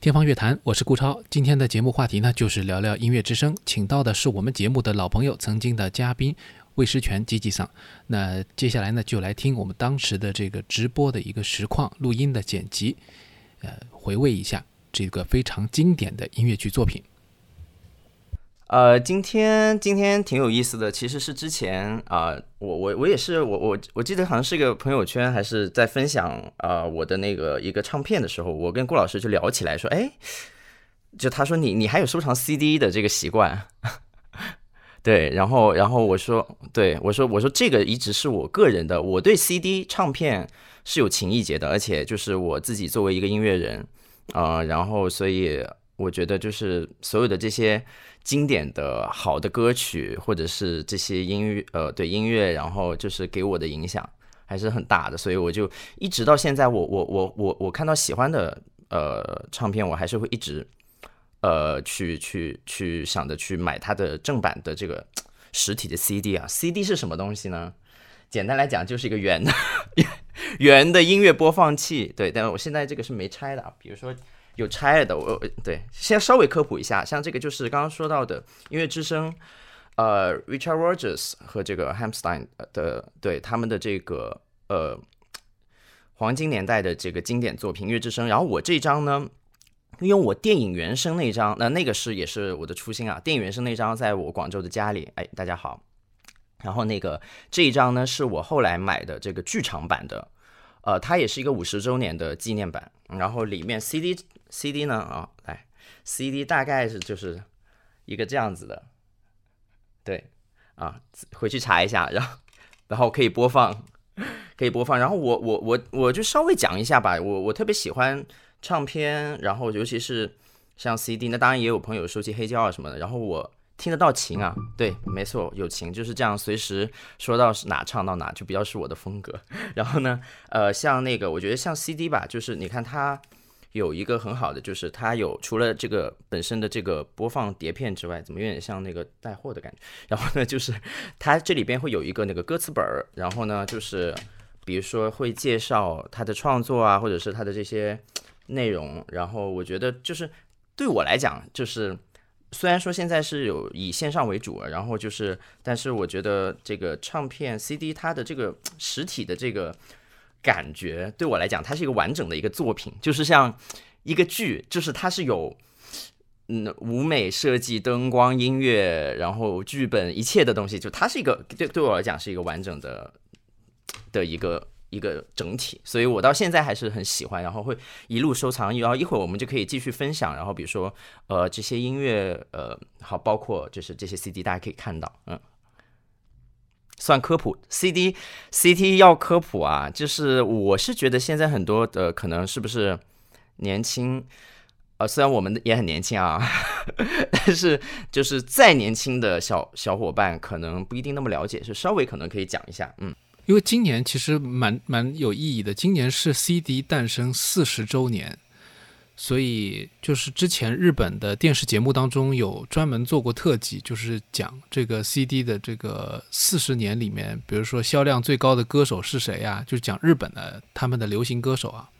天方乐坛，我是顾超。今天的节目话题呢，就是聊聊音乐之声，请到的是我们节目的老朋友，曾经的嘉宾魏诗泉、吉吉桑。那接下来呢，就来听我们当时的这个直播的一个实况录音的剪辑，呃，回味一下这个非常经典的音乐剧作品。呃，今天今天挺有意思的，其实是之前啊、我我我也是我我我记得好像是一个朋友圈，还是在分享啊、我的那个一个唱片的时候，我跟顾老师就聊起来说，哎，就他说你你还有收藏 CD 的这个习惯，对，然后然后我说，对我说我说这个一直是我个人的，我对 CD 唱片是有情意结的，而且就是我自己作为一个音乐人啊、然后所以我觉得就是所有的这些。经典的好的歌曲，或者是这些音乐，呃，对音乐，然后就是给我的影响还是很大的，所以我就一直到现在我，我我我我看到喜欢的呃唱片，我还是会一直呃去去去想着去买它的正版的这个实体的 CD 啊。CD 是什么东西呢？简单来讲就是一个圆的 圆的音乐播放器，对，但我现在这个是没拆的啊，比如说。有拆了的，我对，先稍微科普一下，像这个就是刚刚说到的音乐之声，呃，Richard Rogers 和这个 Hamstein 的对他们的这个呃黄金年代的这个经典作品《音乐之声》，然后我这张呢，因为我电影原声那张，那那个是也是我的初心啊，电影原声那张在我广州的家里，哎，大家好，然后那个这一张呢是我后来买的这个剧场版的，呃，它也是一个五十周年的纪念版，然后里面 CD。CD 呢？啊、来，CD 大概是就是一个这样子的，对，啊，回去查一下，然后然后可以播放，可以播放。然后我我我我就稍微讲一下吧，我我特别喜欢唱片，然后尤其是像 CD，那当然也有朋友收集黑胶啊什么的。然后我听得到琴啊，对，没错，有琴就是这样，随时说到哪唱到哪，就比较是我的风格。然后呢，呃，像那个我觉得像 CD 吧，就是你看它。有一个很好的，就是它有除了这个本身的这个播放碟片之外，怎么有点像那个带货的感觉？然后呢，就是它这里边会有一个那个歌词本儿，然后呢，就是比如说会介绍他的创作啊，或者是他的这些内容。然后我觉得就是对我来讲，就是虽然说现在是有以线上为主，然后就是，但是我觉得这个唱片 CD 它的这个实体的这个。感觉对我来讲，它是一个完整的一个作品，就是像一个剧，就是它是有嗯舞美设计、灯光、音乐，然后剧本一切的东西，就它是一个对对我来讲是一个完整的的一个一个整体，所以我到现在还是很喜欢，然后会一路收藏，然后一会儿我们就可以继续分享，然后比如说呃这些音乐呃好，包括就是这些 CD，大家可以看到，嗯。算科普，C D C T 要科普啊，就是我是觉得现在很多的可能是不是年轻，呃，虽然我们也很年轻啊，但是就是再年轻的小小伙伴可能不一定那么了解，是稍微可能可以讲一下，嗯，因为今年其实蛮蛮有意义的，今年是 CD 诞生四十周年。所以就是之前日本的电视节目当中有专门做过特辑，就是讲这个 CD 的这个四十年里面，比如说销量最高的歌手是谁呀、就是讲日本的他们的流行歌手啊。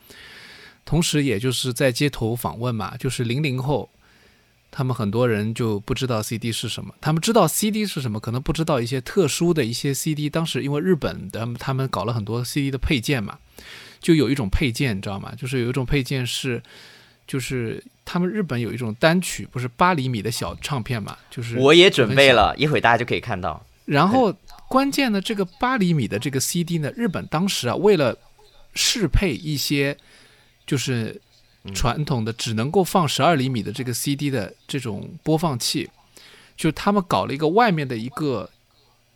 同时，也就是在街头访问嘛，就是零零后，他们很多人就不知道 CD 是什么，他们知道 CD 是什么，可能不知道一些特殊的一些 CD。当时因为日本的他们搞了很多 CD 的配件嘛，就有一种配件你知道吗？就是有一种配件是。就是他们日本有一种单曲，不是八厘米的小唱片嘛？就是我也准备了一会儿大家就可以看到。然后关键呢，这个八厘米的这个 CD 呢，日本当时啊，为了适配一些就是传统的只能够放十二厘米的这个 CD 的这种播放器，就他们搞了一个外面的一个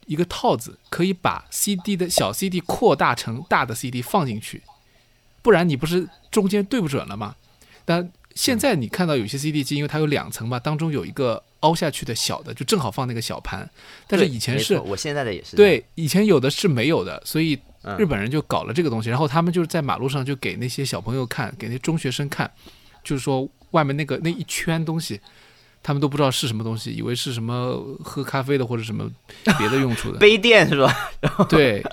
一个套子，可以把 CD 的小 CD 扩大成大的 CD 放进去，不然你不是中间对不准了吗？但现在你看到有些 CD 机，因为它有两层嘛，当中有一个凹下去的小的，就正好放那个小盘。但是以前是我现在的也是对，以前有的是没有的，所以嗯日本人就搞了这个东西，然后他们就是在马路上就给那些小朋友看，给那中学生看，就是说外面那个那一圈东西。他们都不知道是什么东西，以为是什么喝咖啡的或者什么别的用处的 杯垫是吧？对，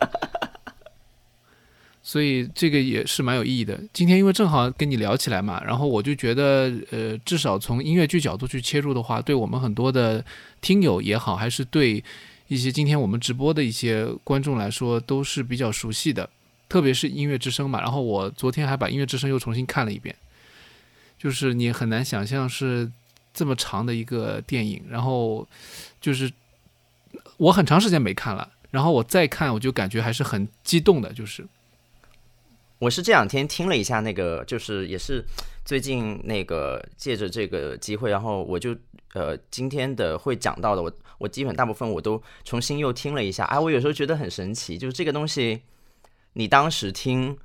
所以这个也是蛮有意义的。今天因为正好跟你聊起来嘛，然后我就觉得，呃，至少从音乐剧角度去切入的话，对我们很多的听友也好，还是对一些今天我们直播的一些观众来说，都是比较熟悉的。特别是音乐之声嘛，然后我昨天还把音乐之声又重新看了一遍，就是你很难想象是这么长的一个电影，然后就是我很长时间没看了，然后我再看，我就感觉还是很激动的，就是。我是这两天听了一下那个，就是也是最近那个借着这个机会，然后我就呃今天的会讲到的，我我基本大部分我都重新又听了一下，哎，我有时候觉得很神奇，就是这个东西，你当时听，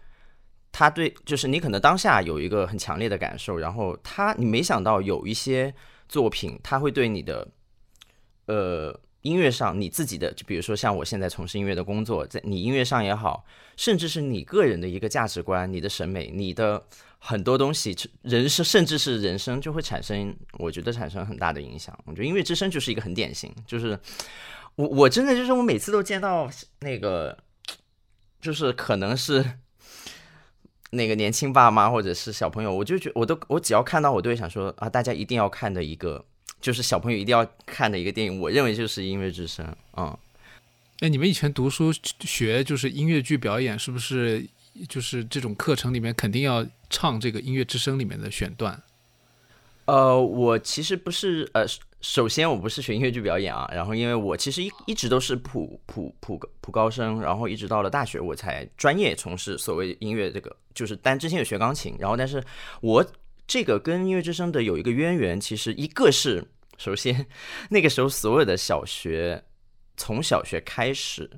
他对，就是你可能当下有一个很强烈的感受，然后他你没想到有一些作品，他会对你的，呃。音乐上，你自己的，就比如说像我现在从事音乐的工作，在你音乐上也好，甚至是你个人的一个价值观、你的审美、你的很多东西，人生甚至是人生，就会产生，我觉得产生很大的影响。我觉得音乐之声就是一个很典型，就是我我真的就是我每次都见到那个，就是可能是 那个年轻爸妈或者是小朋友，我就觉我都我只要看到我都会想说啊，大家一定要看的一个。就是小朋友一定要看的一个电影，我认为就是《音乐之声》啊。哎，你们以前读书学就是音乐剧表演，是不是就是这种课程里面肯定要唱这个《音乐之声》里面的选段？呃，我其实不是呃，首先我不是学音乐剧表演啊，然后因为我其实一一直都是普普普普高生，然后一直到了大学我才专业从事所谓音乐这个，就是但之前有学钢琴，然后但是我这个跟音乐之声的有一个渊源，其实一个是。首先，那个时候所有的小学，从小学开始，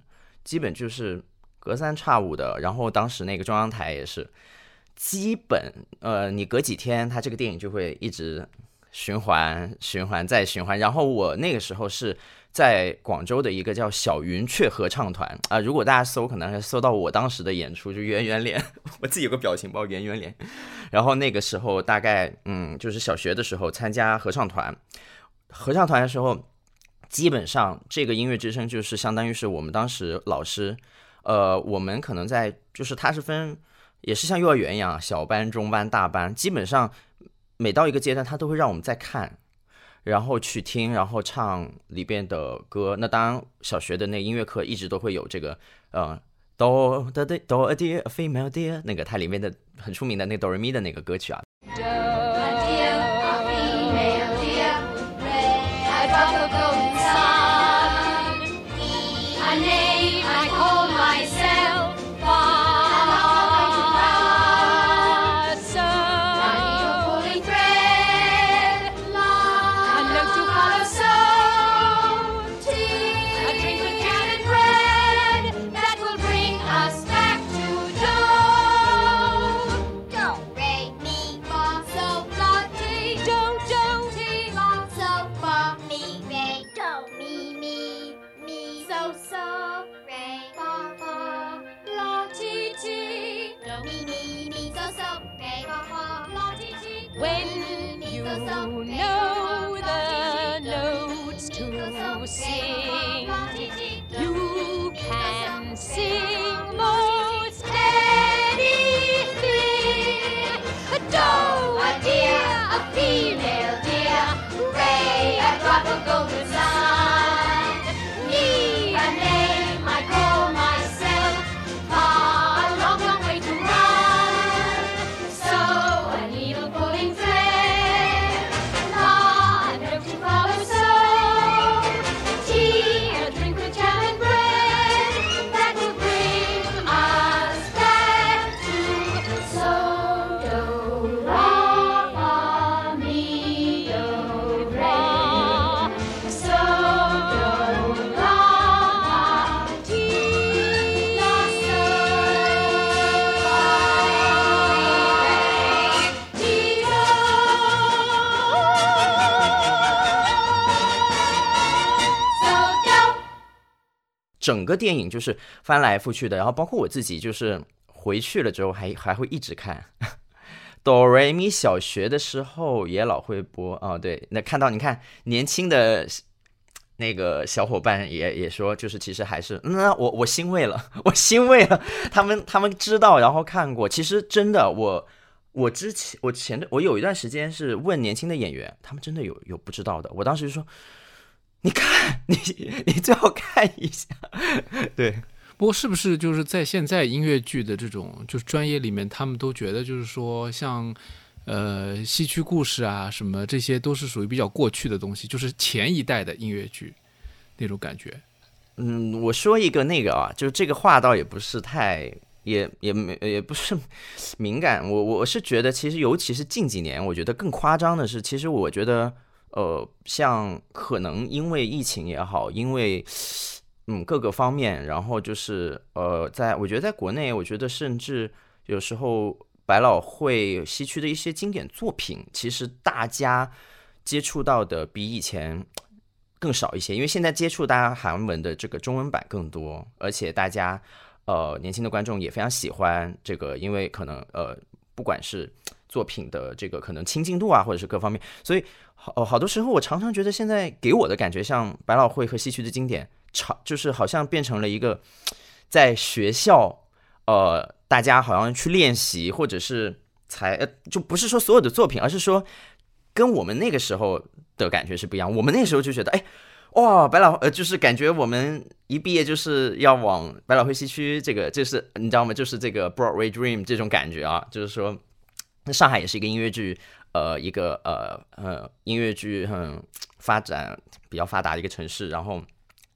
基本就是隔三差五的。然后当时那个中央台也是，基本呃，你隔几天，它这个电影就会一直循环、循环再循环。然后我那个时候是在广州的一个叫小云雀合唱团啊，如果大家搜，可能还搜到我当时的演出，就圆圆脸，我自己有个表情包，圆圆脸。然后那个时候大概嗯，就是小学的时候参加合唱团。合唱团的时候，基本上这个音乐之声就是相当于是我们当时老师，呃，我们可能在就是它是分，也是像幼儿园一样，小班、中班、大班，基本上每到一个阶段，他都会让我们再看，然后去听，然后唱里边的歌。那当然，小学的那音乐课一直都会有这个，呃，哆的的哆 a dear，a female dear 那个它里面的很出名的那哆瑞咪的那个歌曲啊。整个电影就是翻来覆去的，然后包括我自己，就是回去了之后还还会一直看。哆瑞咪小学的时候也老会播啊，对，那看到你看年轻的那个小伙伴也也说，就是其实还是，那我我欣慰了，我欣慰了，他们他们知道，然后看过，其实真的我。我之前，我前的，我有一段时间是问年轻的演员，他们真的有有不知道的。我当时就说：“你看，你 你最好看一下。”对。不过是不是就是在现在音乐剧的这种就是专业里面，他们都觉得就是说，像呃戏曲故事啊什么，这些都是属于比较过去的东西，就是前一代的音乐剧那种感觉。嗯，我说一个那个啊，就是这个话倒也不是太。也也没也不是敏感，我我是觉得，其实尤其是近几年，我觉得更夸张的是，其实我觉得，呃，像可能因为疫情也好，因为嗯各个方面，然后就是呃，在我觉得在国内，我觉得甚至有时候百老汇西区的一些经典作品，其实大家接触到的比以前更少一些，因为现在接触大家韩文的这个中文版更多，而且大家。呃，年轻的观众也非常喜欢这个，因为可能呃，不管是作品的这个可能亲近度啊，或者是各方面，所以好好多时候我常常觉得现在给我的感觉，像百老汇和西区的经典，超就是好像变成了一个在学校呃，大家好像去练习，或者是才呃，就不是说所有的作品，而是说跟我们那个时候的感觉是不一样。我们那时候就觉得，哎。哇，百老呃，就是感觉我们一毕业就是要往百老汇西区，这个就是你知道吗？就是这个 Broadway Dream 这种感觉啊，就是说，那上海也是一个音乐剧，呃，一个呃呃音乐剧很发展比较发达的一个城市，然后，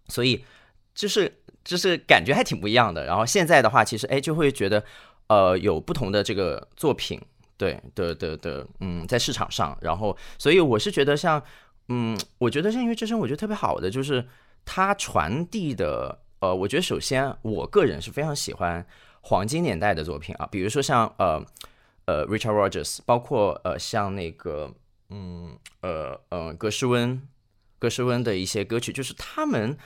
所以就是就是感觉还挺不一样的。然后现在的话，其实哎就会觉得呃有不同的这个作品，对的的的，嗯，在市场上，然后所以我是觉得像。嗯，我觉得像音乐之声，我觉得特别好的就是它传递的，呃，我觉得首先我个人是非常喜欢黄金年代的作品啊，比如说像呃呃 Richard Rogers，包括呃像那个嗯呃呃格什温格什温的一些歌曲，就是他们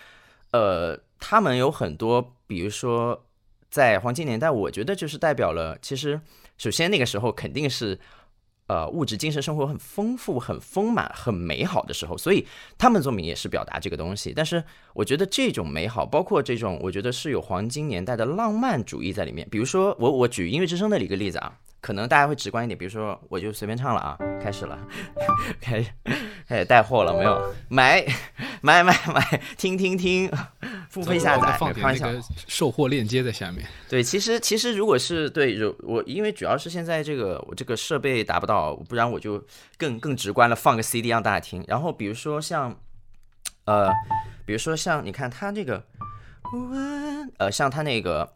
呃他们有很多，比如说在黄金年代，我觉得就是代表了，其实首先那个时候肯定是。呃，物质精神生活很丰富、很丰满、很美好的时候，所以他们作品也是表达这个东西。但是，我觉得这种美好，包括这种，我觉得是有黄金年代的浪漫主义在里面。比如说，我我举音乐之声的一个例子啊。可能大家会直观一点，比如说我就随便唱了啊，开始了，开开始带货了没有？买 买买买，听听听，付费下载，放那个售货链接在下面。对，其实其实如果是对，我因为主要是现在这个我这个设备达不到，不然我就更更直观了，放个 CD 让大家听。然后比如说像呃，比如说像你看他这个，呃，像他那个。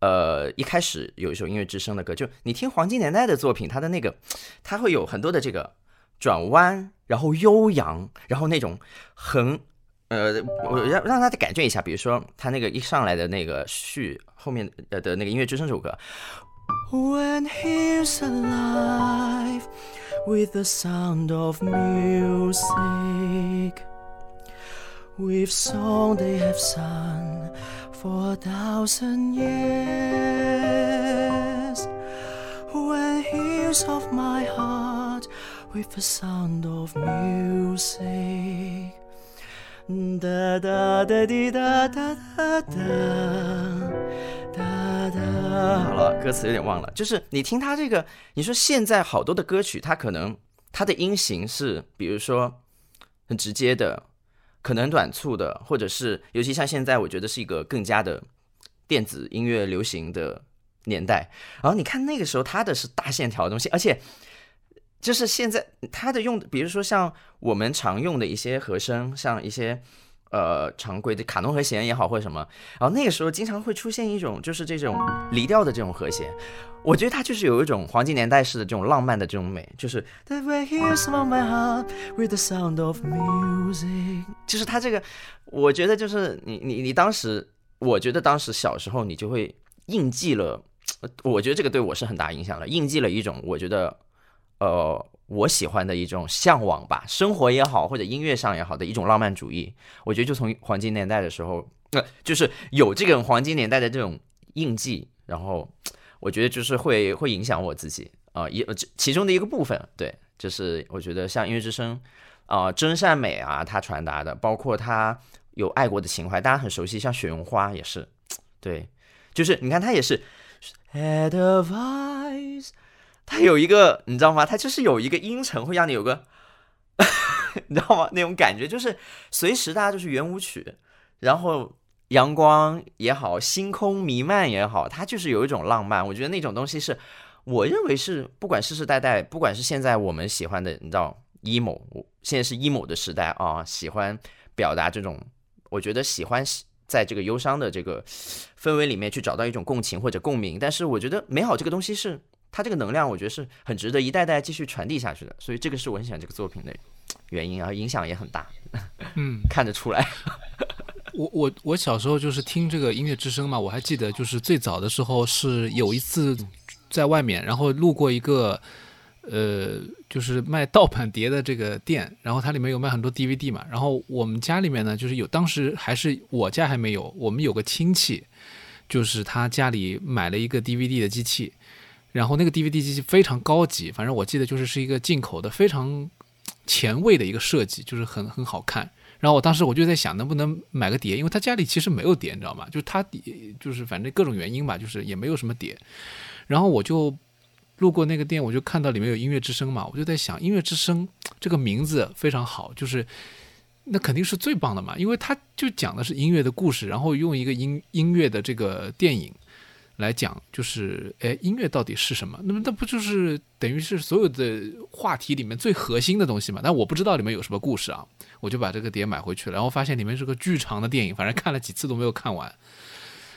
呃，一开始有一首音乐之声的歌，就你听黄金年代的作品，它的那个，它会有很多的这个转弯，然后悠扬，然后那种很呃，我让让大家感觉一下，比如说他那个一上来的那个序后面呃的那个音乐之声这首歌。When he's alive with the sound of music. With song they have sung for a thousand years. When hears of my heart with the sound of music. Da da da da da da da da。好了，歌词有点忘了，就是你听他这个，你说现在好多的歌曲，它可能它的音型是，比如说很直接的。可能短促的，或者是尤其像现在，我觉得是一个更加的电子音乐流行的年代。然后你看那个时候，它的是大线条的东西，而且就是现在它的用，比如说像我们常用的一些和声，像一些。呃，常规的卡农和弦也好，或者什么，然后那个时候经常会出现一种，就是这种离调的这种和弦，我觉得它就是有一种黄金年代式的这种浪漫的这种美，就是，就是它这个，我觉得就是你你你当时，我觉得当时小时候你就会印记了，我觉得这个对我是很大影响了，印记了一种，我觉得，呃。我喜欢的一种向往吧，生活也好，或者音乐上也好的一种浪漫主义，我觉得就从黄金年代的时候，呃，就是有这个黄金年代的这种印记，然后我觉得就是会会影响我自己啊，一其中的一个部分，对，就是我觉得像音乐之声，呃真善美啊，他传达的，包括他有爱国的情怀，大家很熟悉，像雪绒花也是，对，就是你看他也是 advice，他有一个你知道吗？他就是有一个音程会让你有个 你知道吗？那种感觉就是随时大家就是圆舞曲，然后。阳光也好，星空弥漫也好，它就是有一种浪漫。我觉得那种东西是，我认为是不管世世代代，不管是现在我们喜欢的，你知道，emo，现在是 emo 的时代啊，喜欢表达这种，我觉得喜欢在这个忧伤的这个氛围里面去找到一种共情或者共鸣。但是我觉得美好这个东西是它这个能量，我觉得是很值得一代代继续传递下去的。所以这个是我很喜欢这个作品的原因啊，影响也很大。嗯，看得出来。我我我小时候就是听这个音乐之声嘛，我还记得就是最早的时候是有一次在外面，然后路过一个呃就是卖盗版碟的这个店，然后它里面有卖很多 DVD 嘛，然后我们家里面呢就是有当时还是我家还没有，我们有个亲戚就是他家里买了一个 DVD 的机器，然后那个 DVD 机器非常高级，反正我记得就是是一个进口的非常前卫的一个设计，就是很很好看。然后我当时我就在想，能不能买个碟，因为他家里其实没有碟，你知道吗？就是他，就是反正各种原因吧，就是也没有什么碟。然后我就路过那个店，我就看到里面有音乐之声嘛，我就在想，音乐之声这个名字非常好，就是那肯定是最棒的嘛，因为他就讲的是音乐的故事，然后用一个音音乐的这个电影。来讲，就是哎，音乐到底是什么？那么那不就是等于是所有的话题里面最核心的东西嘛？但我不知道里面有什么故事啊，我就把这个碟买回去了，然后发现里面是个巨长的电影，反正看了几次都没有看完。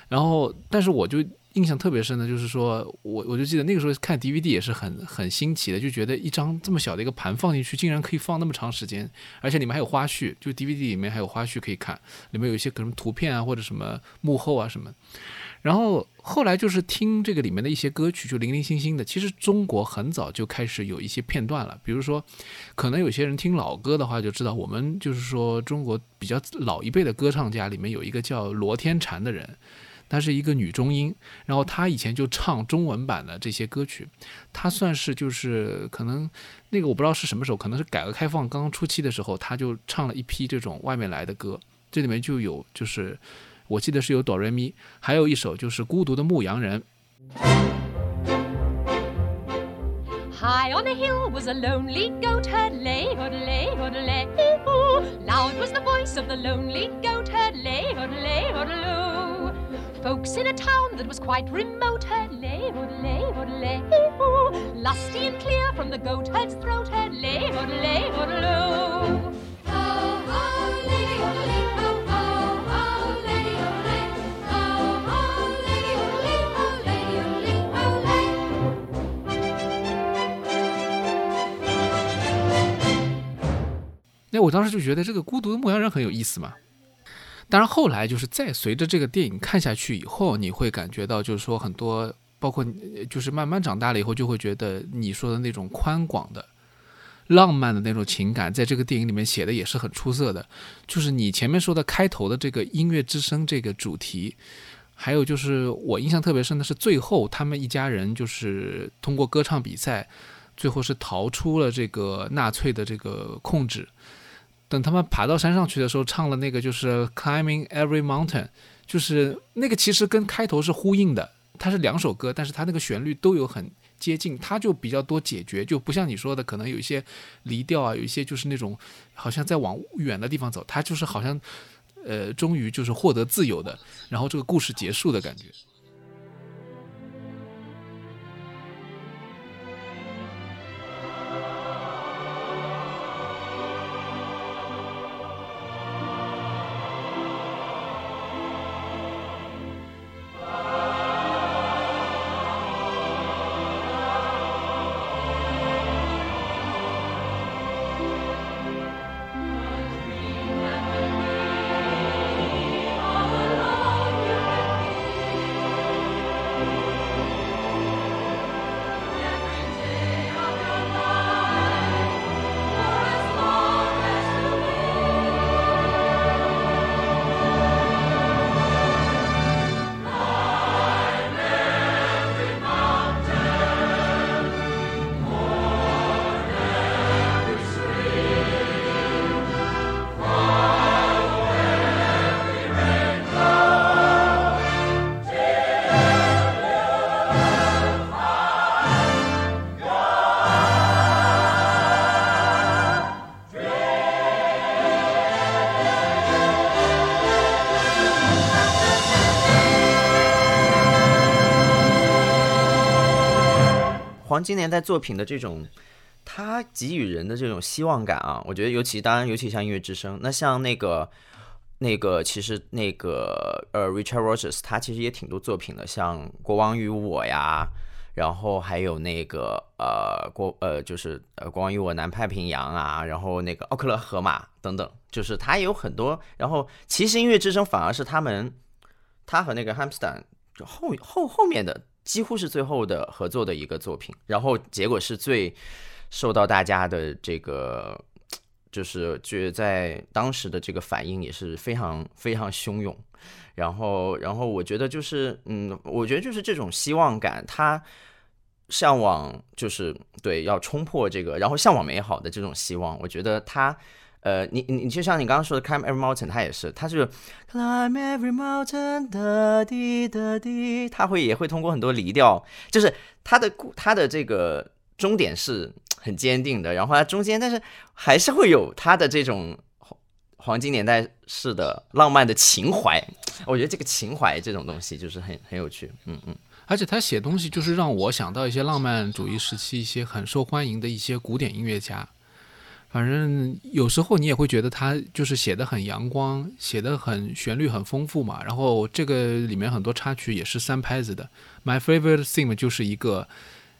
然后，但是我就印象特别深的，就是说我我就记得那个时候看 DVD 也是很很新奇的，就觉得一张这么小的一个盘放进去，竟然可以放那么长时间，而且里面还有花絮，就 DVD 里面还有花絮可以看，里面有一些可能图片啊或者什么幕后啊什么。然后后来就是听这个里面的一些歌曲，就零零星星的。其实中国很早就开始有一些片段了，比如说，可能有些人听老歌的话就知道，我们就是说中国比较老一辈的歌唱家里面有一个叫罗天婵的人，她是一个女中音，然后她以前就唱中文版的这些歌曲，她算是就是可能那个我不知道是什么时候，可能是改革开放刚刚初期的时候，她就唱了一批这种外面来的歌，这里面就有就是。我记得是有哆瑞咪，还有一首就是《孤独的牧羊人》。High on a hill was a lonely goat herd, lay, lay, lay, Loud was the voice of the lonely goat herd, lay, lay, lay. Folks in a town that was quite remote heard, lay, lay, lay, Lusty and clear from the goat herd's throat heard, lay, lay, lay. 那我当时就觉得这个孤独的牧羊人很有意思嘛。当然后来就是再随着这个电影看下去以后，你会感觉到就是说很多，包括就是慢慢长大了以后，就会觉得你说的那种宽广的、浪漫的那种情感，在这个电影里面写的也是很出色的。就是你前面说的开头的这个音乐之声这个主题，还有就是我印象特别深的是最后他们一家人就是通过歌唱比赛，最后是逃出了这个纳粹的这个控制。等他们爬到山上去的时候，唱了那个就是 Climbing Every Mountain，就是那个其实跟开头是呼应的，它是两首歌，但是它那个旋律都有很接近，它就比较多解决，就不像你说的可能有一些离调啊，有一些就是那种好像在往远的地方走，它就是好像呃终于就是获得自由的，然后这个故事结束的感觉。今年在作品的这种，它给予人的这种希望感啊，我觉得尤其当然尤其像音乐之声，那像那个那个其实那个呃 Richard Rogers 他其实也挺多作品的，像国王与我呀。然后还有那个呃国呃就是呃国王与我南太平洋啊，然后那个奥克勒荷马等等，就是他也有很多。然后其实音乐之声反而是他们他和那个 Hamstan 就后后后面的几乎是最后的合作的一个作品，然后结果是最受到大家的这个就是觉得在当时的这个反应也是非常非常汹涌。然后，然后我觉得就是，嗯，我觉得就是这种希望感，他向往就是对要冲破这个，然后向往美好的这种希望。我觉得他，呃，你你你就像你刚刚说的 climb every mountain，他也是，他是 climb every mountain 的滴的滴，他会也会通过很多离调，就是他的他的这个终点是很坚定的，然后他中间，但是还是会有他的这种。黄金年代式的浪漫的情怀，我觉得这个情怀这种东西就是很很有趣，嗯嗯，而且他写东西就是让我想到一些浪漫主义时期一些很受欢迎的一些古典音乐家，反正有时候你也会觉得他就是写的很阳光，写的很旋律很丰富嘛，然后这个里面很多插曲也是三拍子的，My favorite theme 就是一个，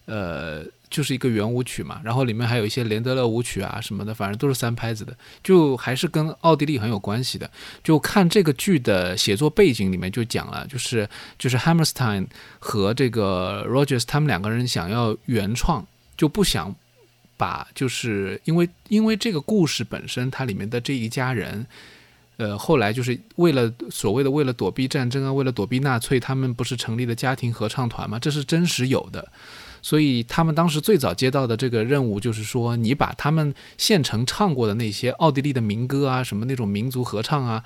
呃。就是一个圆舞曲嘛，然后里面还有一些连德勒舞曲啊什么的，反正都是三拍子的，就还是跟奥地利很有关系的。就看这个剧的写作背景里面就讲了，就是就是 Hammerstein 和这个 Rogers 他们两个人想要原创，就不想把就是因为因为这个故事本身它里面的这一家人，呃，后来就是为了所谓的为了躲避战争啊，为了躲避纳粹，他们不是成立了家庭合唱团吗？这是真实有的。所以他们当时最早接到的这个任务就是说，你把他们现成唱过的那些奥地利的民歌啊，什么那种民族合唱啊，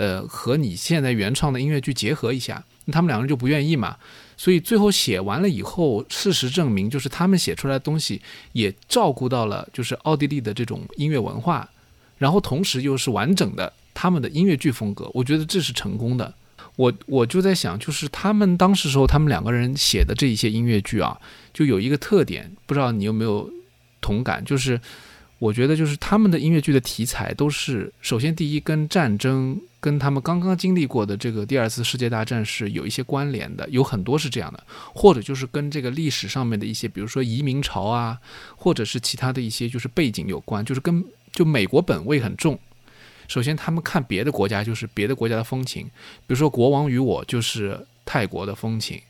呃，和你现在原创的音乐剧结合一下。他们两个人就不愿意嘛。所以最后写完了以后，事实证明，就是他们写出来的东西也照顾到了就是奥地利的这种音乐文化，然后同时又是完整的他们的音乐剧风格。我觉得这是成功的。我我就在想，就是他们当时时候，他们两个人写的这一些音乐剧啊，就有一个特点，不知道你有没有同感？就是我觉得，就是他们的音乐剧的题材都是，首先第一跟战争，跟他们刚刚经历过的这个第二次世界大战是有一些关联的，有很多是这样的，或者就是跟这个历史上面的一些，比如说移民潮啊，或者是其他的一些就是背景有关，就是跟就美国本位很重。首先，他们看别的国家就是别的国家的风情，比如说《国王与我》就是泰国的风情，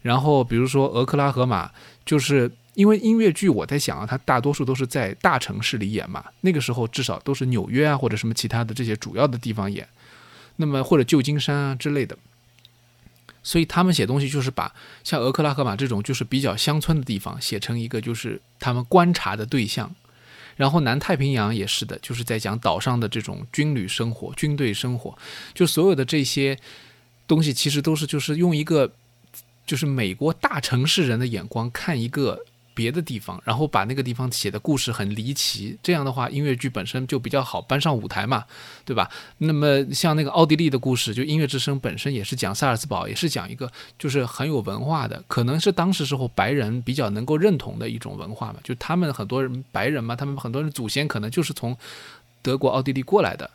然后比如说《俄克拉荷马》，就是因为音乐剧，我在想啊，它大多数都是在大城市里演嘛，那个时候至少都是纽约啊或者什么其他的这些主要的地方演，那么或者旧金山啊之类的，所以他们写东西就是把像俄克拉荷马这种就是比较乡村的地方写成一个就是他们观察的对象。然后南太平洋也是的，就是在讲岛上的这种军旅生活、军队生活，就所有的这些东西，其实都是就是用一个就是美国大城市人的眼光看一个。别的地方，然后把那个地方写的故事很离奇，这样的话，音乐剧本身就比较好搬上舞台嘛，对吧？那么像那个奥地利的故事，就音乐之声本身也是讲萨尔茨堡，也是讲一个就是很有文化的，可能是当时时候白人比较能够认同的一种文化嘛，就他们很多人白人嘛，他们很多人祖先可能就是从德国、奥地利过来的，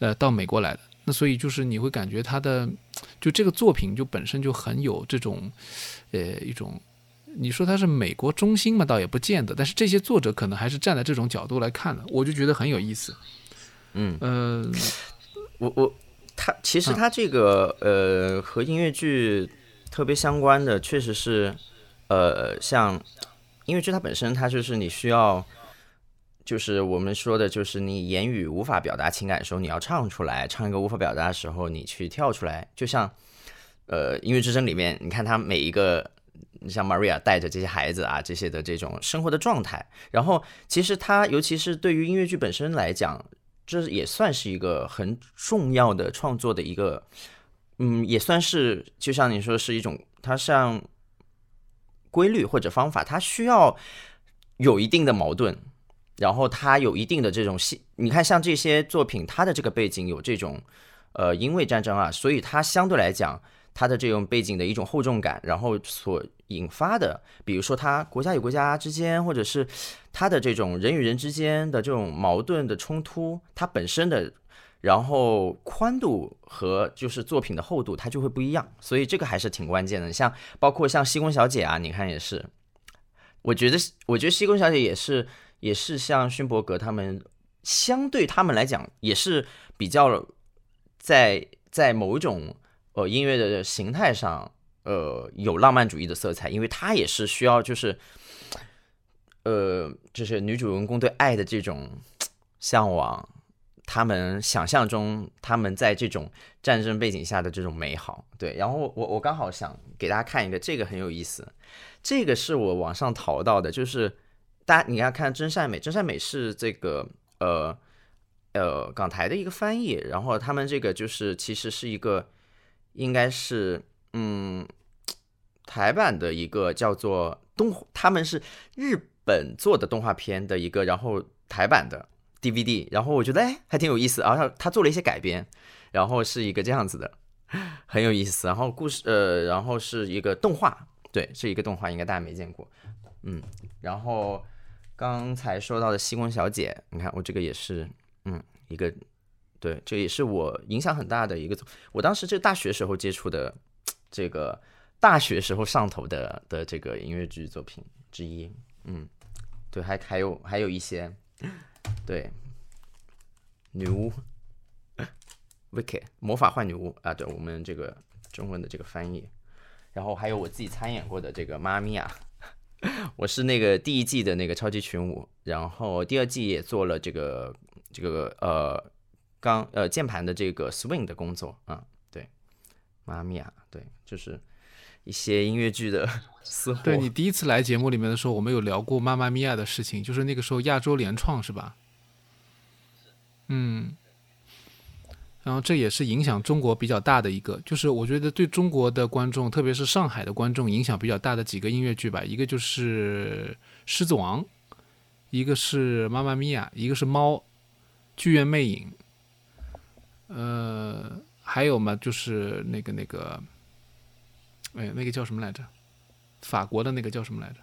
呃，到美国来的，那所以就是你会感觉他的就这个作品就本身就很有这种呃一种。你说他是美国中心嘛？倒也不见得，但是这些作者可能还是站在这种角度来看的，我就觉得很有意思。嗯呃，我我他其实他这个呃和音乐剧特别相关的，确实是呃像音乐剧它本身，它就是你需要，就是我们说的，就是你言语无法表达情感的时候，你要唱出来；唱一个无法表达的时候，你去跳出来。就像呃音乐之声里面，你看它每一个。你像 Maria 带着这些孩子啊，这些的这种生活的状态，然后其实他尤其是对于音乐剧本身来讲，这也算是一个很重要的创作的一个，嗯，也算是就像你说是一种，它像规律或者方法，它需要有一定的矛盾，然后它有一定的这种戏，你看像这些作品，它的这个背景有这种，呃，因为战争啊，所以它相对来讲。它的这种背景的一种厚重感，然后所引发的，比如说它国家与国家之间，或者是它的这种人与人之间的这种矛盾的冲突，它本身的，然后宽度和就是作品的厚度，它就会不一样，所以这个还是挺关键的。像包括像西宫小姐啊，你看也是，我觉得我觉得西宫小姐也是也是像勋伯格他们，相对他们来讲也是比较在在某一种。呃，音乐的形态上，呃，有浪漫主义的色彩，因为它也是需要，就是，呃，就是女主人公对爱的这种向往，他们想象中他们在这种战争背景下的这种美好，对。然后我我刚好想给大家看一个，这个很有意思，这个是我网上淘到的，就是大家你要看真善美，真善美是这个呃呃港台的一个翻译，然后他们这个就是其实是一个。应该是，嗯，台版的一个叫做动，他们是日本做的动画片的一个，然后台版的 DVD，然后我觉得哎还挺有意思，然后他做了一些改编，然后是一个这样子的，很有意思。然后故事，呃，然后是一个动画，对，是一个动画，应该大家没见过，嗯。然后刚才说到的西宫小姐，你看我这个也是，嗯，一个。对，这也是我影响很大的一个。我当时这大学时候接触的，这个大学时候上头的的这个音乐剧作品之一。嗯，对，还还有还有一些，对，女巫，Wicked 魔法坏女巫啊，对我们这个中文的这个翻译。然后还有我自己参演过的这个妈咪呀，我是那个第一季的那个超级群舞，然后第二季也做了这个这个呃。刚呃键盘的这个 swing 的工作啊，对，妈咪呀，对，就是一些音乐剧的私货。对你第一次来节目里面的时候，我们有聊过妈妈咪呀的事情，就是那个时候亚洲联创是吧？嗯，然后这也是影响中国比较大的一个，就是我觉得对中国的观众，特别是上海的观众影响比较大的几个音乐剧吧，一个就是《狮子王》，一个是《妈妈咪呀》，一个是《猫》，《剧院魅影》。呃，还有嘛，就是那个那个，哎，那个叫什么来着？法国的那个叫什么来着？《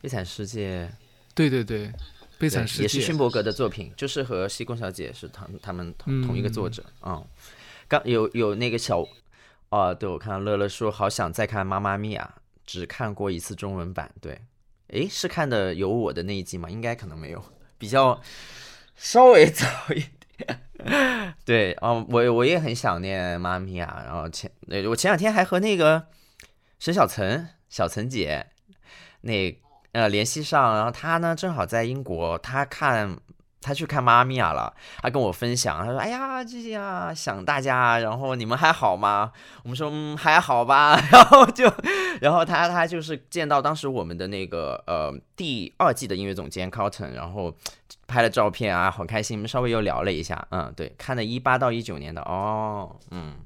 悲惨世界》。对对对，《悲惨世界》也是勋伯格的作品，就是和西宫小姐是他他们同同一个作者啊。刚有有那个小，哦，对我看到乐乐说好想再看《妈妈咪呀》，只看过一次中文版。对，哎，是看的有我的那一季吗？应该可能没有，比较稍微早一点。对，哦，我我也很想念妈咪啊。然后前，我前两天还和那个沈小岑、小岑姐那呃联系上，然后她呢正好在英国，她看他去看妈咪啊了，他跟我分享，他说：“哎呀，这呀想大家，然后你们还好吗？”我们说：“嗯，还好吧。”然后就，然后他他就是见到当时我们的那个呃第二季的音乐总监 Cotton，然后。拍了照片啊，好开心。我们稍微又聊了一下，嗯，对，看的一八到一九年的哦，嗯，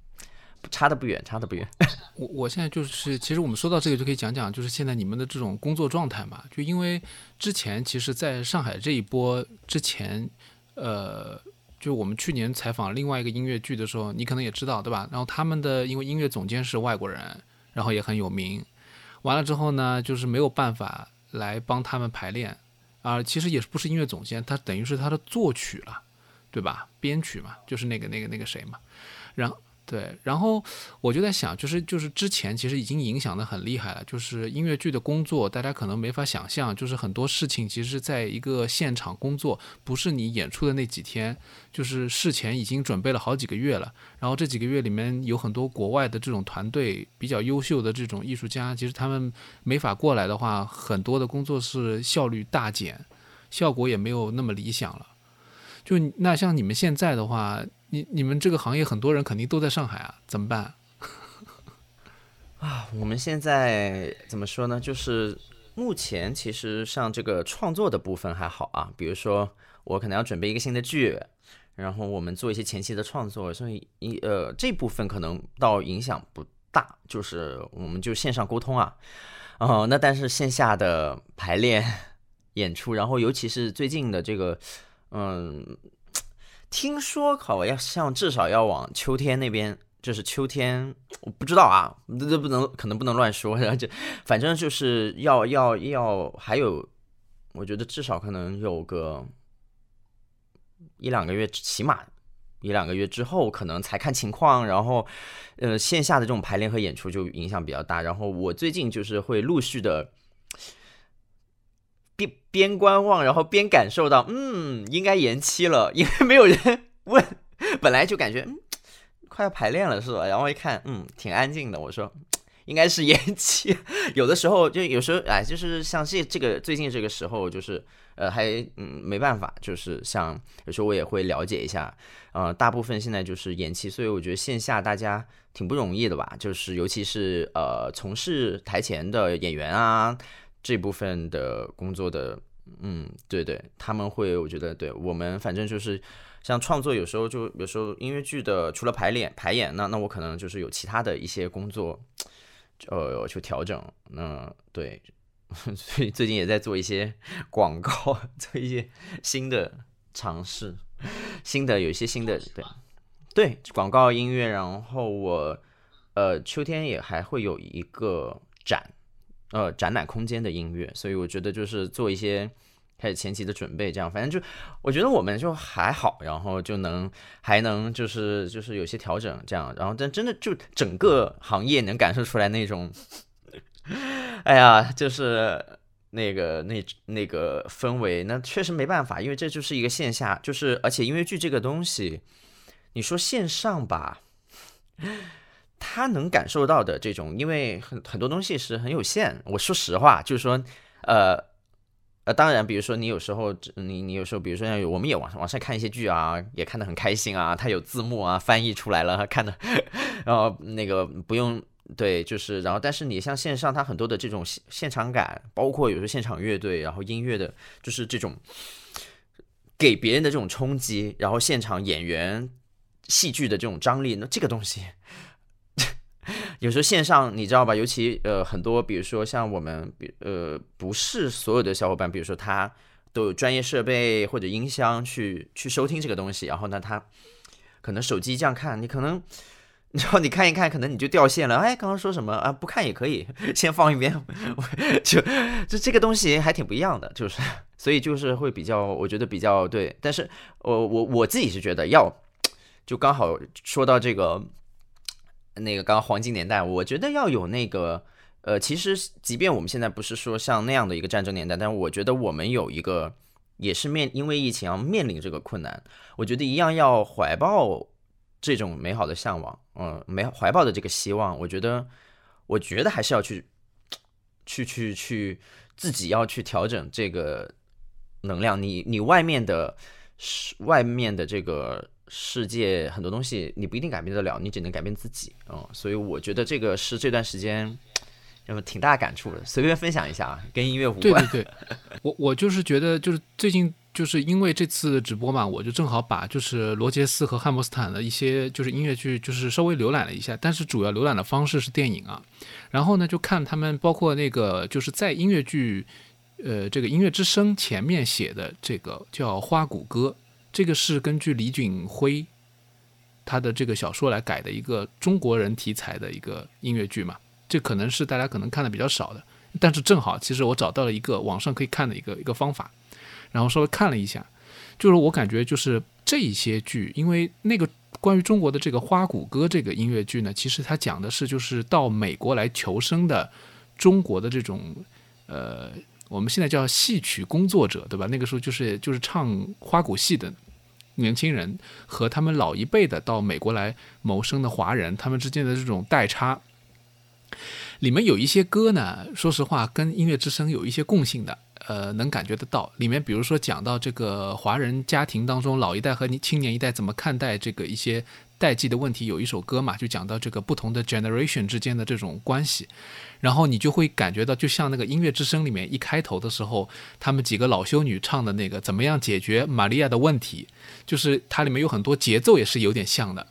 差的不远，差的不远。我我现在就是，其实我们说到这个就可以讲讲，就是现在你们的这种工作状态嘛。就因为之前其实在上海这一波之前，呃，就我们去年采访另外一个音乐剧的时候，你可能也知道，对吧？然后他们的因为音乐总监是外国人，然后也很有名，完了之后呢，就是没有办法来帮他们排练。啊，其实也不是音乐总监，他等于是他的作曲了，对吧？编曲嘛，就是那个那个那个谁嘛，然后对，然后我就在想，就是就是之前其实已经影响的很厉害了，就是音乐剧的工作，大家可能没法想象，就是很多事情其实在一个现场工作，不是你演出的那几天，就是事前已经准备了好几个月了，然后这几个月里面有很多国外的这种团队比较优秀的这种艺术家，其实他们没法过来的话，很多的工作是效率大减，效果也没有那么理想了。就那像你们现在的话。你你们这个行业很多人肯定都在上海啊，怎么办？啊，我们现在怎么说呢？就是目前其实像这个创作的部分还好啊，比如说我可能要准备一个新的剧，然后我们做一些前期的创作，所以一呃这部分可能倒影响不大，就是我们就线上沟通啊，哦，那但是线下的排练、演出，然后尤其是最近的这个，嗯。听说考要像至少要往秋天那边就是秋天，我不知道啊，这这不能可能不能乱说，然后就反正就是要要要还有，我觉得至少可能有个一两个月，起码一两个月之后，可能才看情况。然后，呃，线下的这种排练和演出就影响比较大。然后我最近就是会陆续的边边观望，然后边感受到，嗯，应该延期了，因为没有人问，本来就感觉嗯。快要排练了是吧？然后一看，嗯，挺安静的。我说，应该是延期。有的时候就有时候，哎，就是像这这个最近这个时候，就是呃，还嗯没办法，就是像有时候我也会了解一下，呃，大部分现在就是延期，所以我觉得线下大家挺不容易的吧。就是尤其是呃，从事台前的演员啊这部分的工作的，嗯，对对，他们会，我觉得对我们反正就是。像创作有时候就有时候音乐剧的除了排练排演，那那我可能就是有其他的一些工作，呃，去调整。那对，所以最近也在做一些 广告，做一些新的尝试，新的有一些新的对对广告音乐。然后我呃秋天也还会有一个展，呃展览空间的音乐，所以我觉得就是做一些。开始前期的准备，这样反正就我觉得我们就还好，然后就能还能就是就是有些调整这样，然后但真的就整个行业能感受出来那种，哎呀，就是那个那那个氛围，那确实没办法，因为这就是一个线下，就是而且音乐剧这个东西，你说线上吧，他能感受到的这种，因为很很多东西是很有限。我说实话，就是说，呃。呃，当然，比如说你有时候，你你有时候，比如说像我们也网上网上看一些剧啊，也看得很开心啊，它有字幕啊，翻译出来了，看的，然后那个不用对，就是然后，但是你像线上，它很多的这种现现场感，包括有时候现场乐队，然后音乐的，就是这种给别人的这种冲击，然后现场演员戏剧的这种张力，那这个东西。有时候线上你知道吧，尤其呃很多，比如说像我们，比呃不是所有的小伙伴，比如说他都有专业设备或者音箱去去收听这个东西，然后呢他可能手机这样看，你可能你知道你看一看，可能你就掉线了。哎，刚刚说什么啊？不看也可以，先放一边。就就这个东西还挺不一样的，就是 所以就是会比较，我觉得比较对。但是我我我自己是觉得要就刚好说到这个。那个刚刚黄金年代，我觉得要有那个，呃，其实即便我们现在不是说像那样的一个战争年代，但是我觉得我们有一个也是面因为疫情要面临这个困难，我觉得一样要怀抱这种美好的向往，嗯，美怀抱的这个希望，我觉得，我觉得还是要去，去去去自己要去调整这个能量，你你外面的，是外面的这个。世界很多东西你不一定改变得了，你只能改变自己嗯，所以我觉得这个是这段时间有么挺大感触的。随便分享一下啊，跟音乐无关。对对对，我我就是觉得就是最近就是因为这次直播嘛，我就正好把就是罗杰斯和汉姆斯坦的一些就是音乐剧就是稍微浏览了一下，但是主要浏览的方式是电影啊。然后呢，就看他们包括那个就是在音乐剧呃这个音乐之声前面写的这个叫《花鼓歌》。这个是根据李锦辉他的这个小说来改的一个中国人题材的一个音乐剧嘛，这可能是大家可能看的比较少的，但是正好其实我找到了一个网上可以看的一个一个方法，然后稍微看了一下，就是我感觉就是这一些剧，因为那个关于中国的这个花鼓歌这个音乐剧呢，其实它讲的是就是到美国来求生的中国的这种呃。我们现在叫戏曲工作者，对吧？那个时候就是就是唱花鼓戏的年轻人和他们老一辈的到美国来谋生的华人，他们之间的这种代差，里面有一些歌呢，说实话跟音乐之声有一些共性的，呃，能感觉得到。里面比如说讲到这个华人家庭当中老一代和青年一代怎么看待这个一些。代际的问题有一首歌嘛，就讲到这个不同的 generation 之间的这种关系，然后你就会感觉到，就像那个音乐之声里面一开头的时候，他们几个老修女唱的那个怎么样解决玛利亚的问题，就是它里面有很多节奏也是有点像的。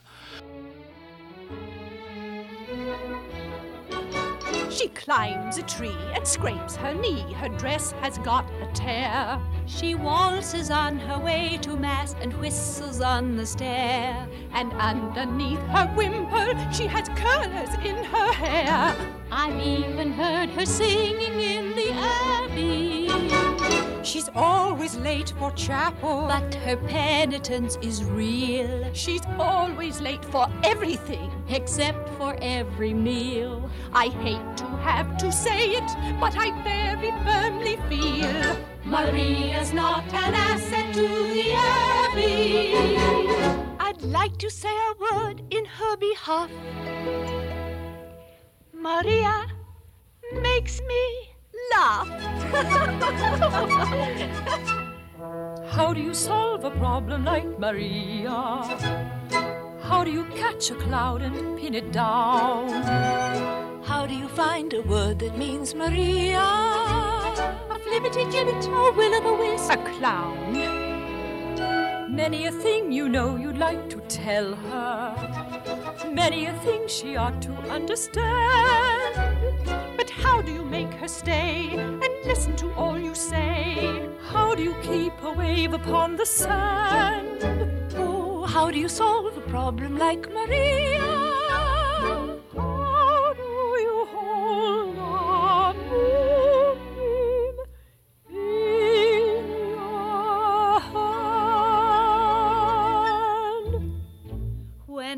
Climbs a tree and scrapes her knee. Her dress has got a tear. She waltzes on her way to Mass and whistles on the stair. And underneath her wimple, she has curlers in her hair. I've even heard her singing in the Abbey. She's always late for chapel. But her penitence is real, She's always late for everything. except for every meal. I hate to have to say it, but I very firmly feel Maria's not an asset to the Abbey. I'd like to say a word in her behalf. Maria makes me laugh. How do you solve a problem like Maria? How do you catch a cloud and pin it down? How do you find a word that means Maria? A flibbity gibbet, a will o' the wisp, a clown. Many a thing you know you'd like to tell her. Many a thing she ought to understand. But how do you make her stay and listen to all you say? How do you keep a wave upon the sand? Oh, how do you solve a problem like Maria?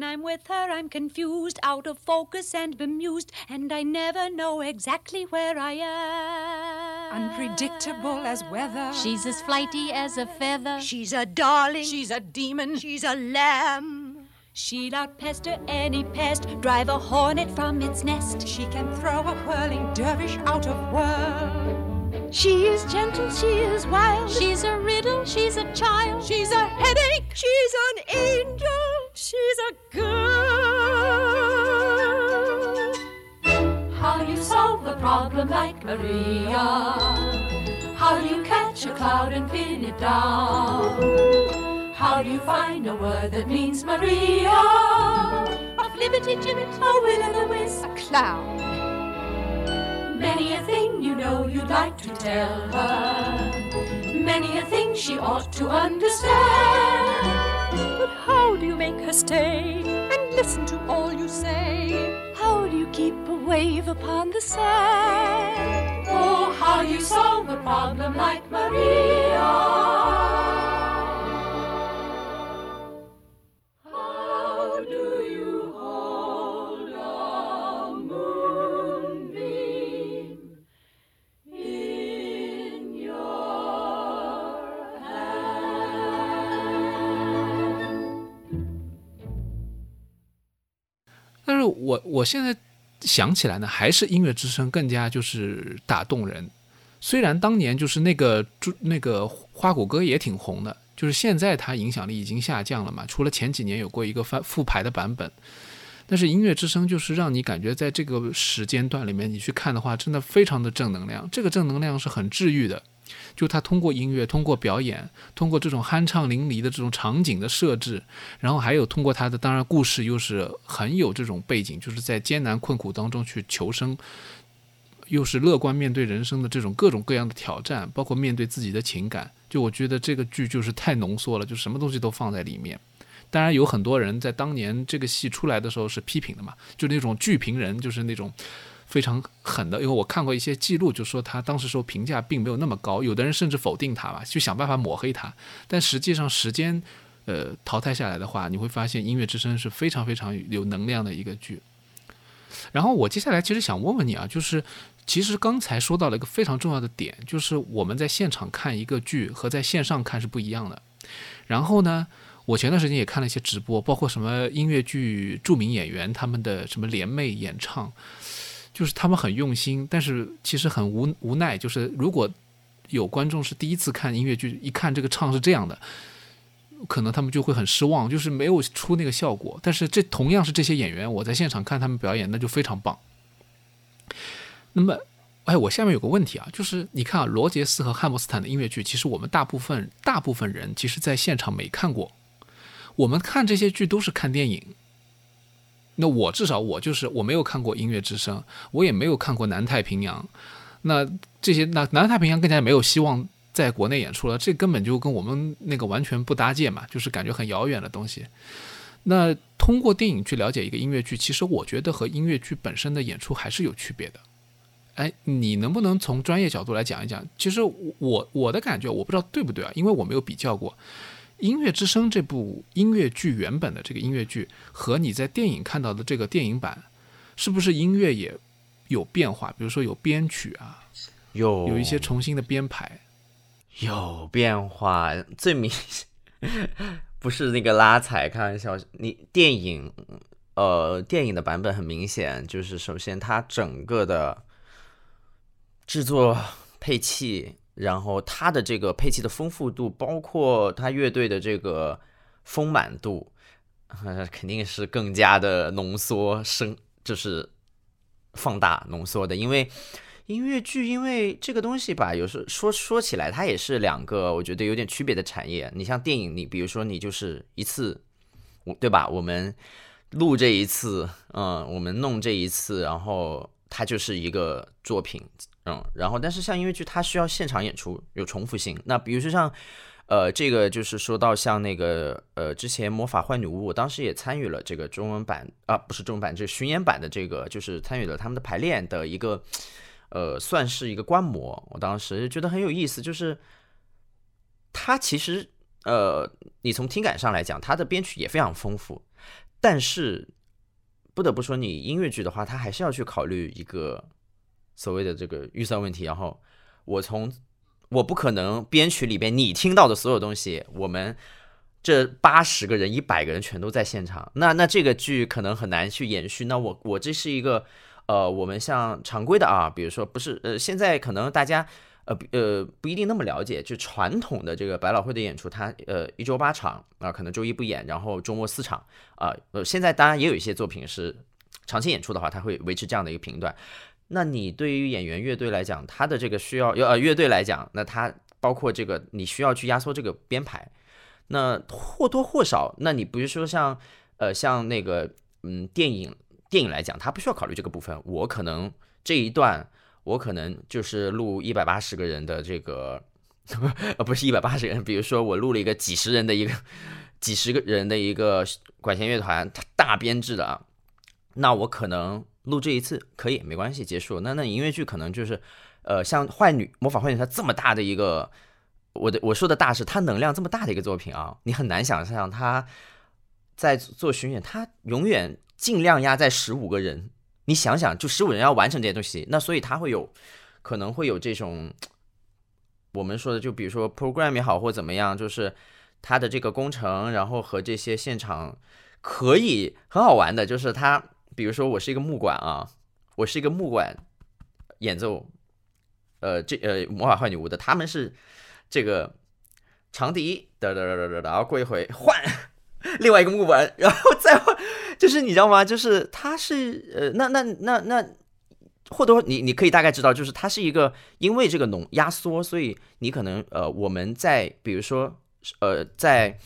When I'm with her, I'm confused, out of focus and bemused, and I never know exactly where I am. Unpredictable as weather. She's as flighty as a feather. She's a darling. She's a demon. She's a lamb. She'll outpester any pest, drive a hornet from its nest. She can throw a whirling dervish out of whirl. She is gentle, she is wild. She's a riddle, she's a child. She's a headache. She's an angel. She's a girl. How do you solve a problem like Maria? How do you catch a cloud and pin it down? How do you find a word that means Maria? A flibbity gibbet, A will o' the wisp, a clown. many a thing you know you'd like to tell her. Many a thing she ought to understand. Make her stay? And listen to all you say. How do you keep a wave upon the sand? Oh, how you solve a problem like Maria? 我我现在想起来呢，还是音乐之声更加就是打动人。虽然当年就是那个那个花鼓歌也挺红的，就是现在它影响力已经下降了嘛。除了前几年有过一个翻复排的版本，但是音乐之声就是让你感觉在这个时间段里面你去看的话，真的非常的正能量。这个正能量是很治愈的，就他通过音乐、通过表演、通过这种酣畅淋漓的这种场景的设置，然后还有通过他的当然故事又是很有这种背景，就是在艰难困苦当中去求生，又是乐观面对人生的这种各种各样的挑战，包括面对自己的情感。就我觉得这个剧就是太浓缩了，就什么东西都放在里面。当然有很多人在当年这个戏出来的时候是批评的嘛，就那种剧评人，就是那种非常狠的。因为我看过一些记录，就说他当时说评价并没有那么高，有的人甚至否定他吧，就想办法抹黑他。但实际上时间呃淘汰下来的话，你会发现《音乐之声》是非常非常有能量的一个剧。然后我接下来其实想问问你啊，就是其实刚才说到了一个非常重要的点，就是我们在现场看一个剧和在线上看是不一样的。然后呢，我前段时间也看了一些直播，包括什么音乐剧著名演员他们的什么联袂演唱，就是他们很用心，但是其实很无无奈，就是如果有观众是第一次看音乐剧，一看这个唱是这样的，可能他们就会很失望，就是没有出那个效果。但是这同样是这些演员，我在现场看他们表演，那就非常棒。那么，哎，我下面有个问题啊，就是你看啊，罗杰斯和汉姆斯坦的音乐剧，其实我们大部分大部分人其实在现场没看过，我们看这些剧都是看电影。那我至少我就是我没有看过《音乐之声》，我也没有看过《南太平洋》，那这些那《南太平洋》更加没有希望在国内演出了，这根本就跟我们那个完全不搭界嘛，就是感觉很遥远的东西。那通过电影去了解一个音乐剧，其实我觉得和音乐剧本身的演出还是有区别的。哎，你能不能从专业角度来讲一讲？其实我我的感觉，我不知道对不对啊，因为我没有比较过。《音乐之声》这部音乐剧原本的这个音乐剧和你在电影看到的这个电影版，是不是音乐也有变化？比如说有编曲啊，有有一些重新的编排。有变化，最明显 不是那个拉踩，开玩笑。你电影，呃，电影的版本很明显，就是首先它整个的制作配器。然后它的这个配器的丰富度，包括它乐队的这个丰满度，肯定是更加的浓缩、生，就是放大、浓缩的。因为音乐剧，因为这个东西吧，有时说说起来，它也是两个我觉得有点区别的产业。你像电影，你比如说你就是一次，对吧？我们录这一次，嗯，我们弄这一次，然后它就是一个作品。嗯，然后但是像音乐剧，它需要现场演出，有重复性。那比如说像，呃，这个就是说到像那个，呃，之前《魔法坏女巫》，我当时也参与了这个中文版啊，不是中文版，这巡演版的这个，就是参与了他们的排练的一个，呃，算是一个观摩。我当时觉得很有意思，就是它其实，呃，你从听感上来讲，它的编曲也非常丰富，但是不得不说，你音乐剧的话，它还是要去考虑一个。所谓的这个预算问题，然后我从我不可能编曲里边你听到的所有东西，我们这八十个人、一百个人全都在现场，那那这个剧可能很难去延续。那我我这是一个呃，我们像常规的啊，比如说不是呃，现在可能大家呃呃不一定那么了解，就传统的这个百老汇的演出，它呃一周八场啊，可能周一不演，然后周末四场啊。呃，现在当然也有一些作品是长期演出的话，它会维持这样的一个频段。那你对于演员乐队来讲，他的这个需要，呃，乐队来讲，那他包括这个你需要去压缩这个编排，那或多或少，那你比如说像，呃，像那个，嗯，电影电影来讲，他不需要考虑这个部分。我可能这一段，我可能就是录一百八十个人的这个，呃，不是一百八十人，比如说我录了一个几十人的一个，几十个人的一个管弦乐团，大编制的啊，那我可能。录这一次可以没关系，结束。那那音乐剧可能就是，呃，像坏女魔法坏女它这么大的一个，我的我说的大是它能量这么大的一个作品啊，你很难想象它在做巡演，它永远尽量压在十五个人。你想想，就十五人要完成这些东西，那所以它会有可能会有这种我们说的，就比如说 program 也好或怎么样，就是它的这个工程，然后和这些现场可以很好玩的，就是它。比如说，我是一个木管啊，我是一个木管演奏，呃，这呃魔法坏女巫的，他们是这个长笛，哒哒哒哒哒，然后过一会换 另外一个木管，然后再换，就是你知道吗？就是它是呃，那那那那或多你你可以大概知道，就是它是一个因为这个浓压缩，所以你可能呃我们在比如说呃在。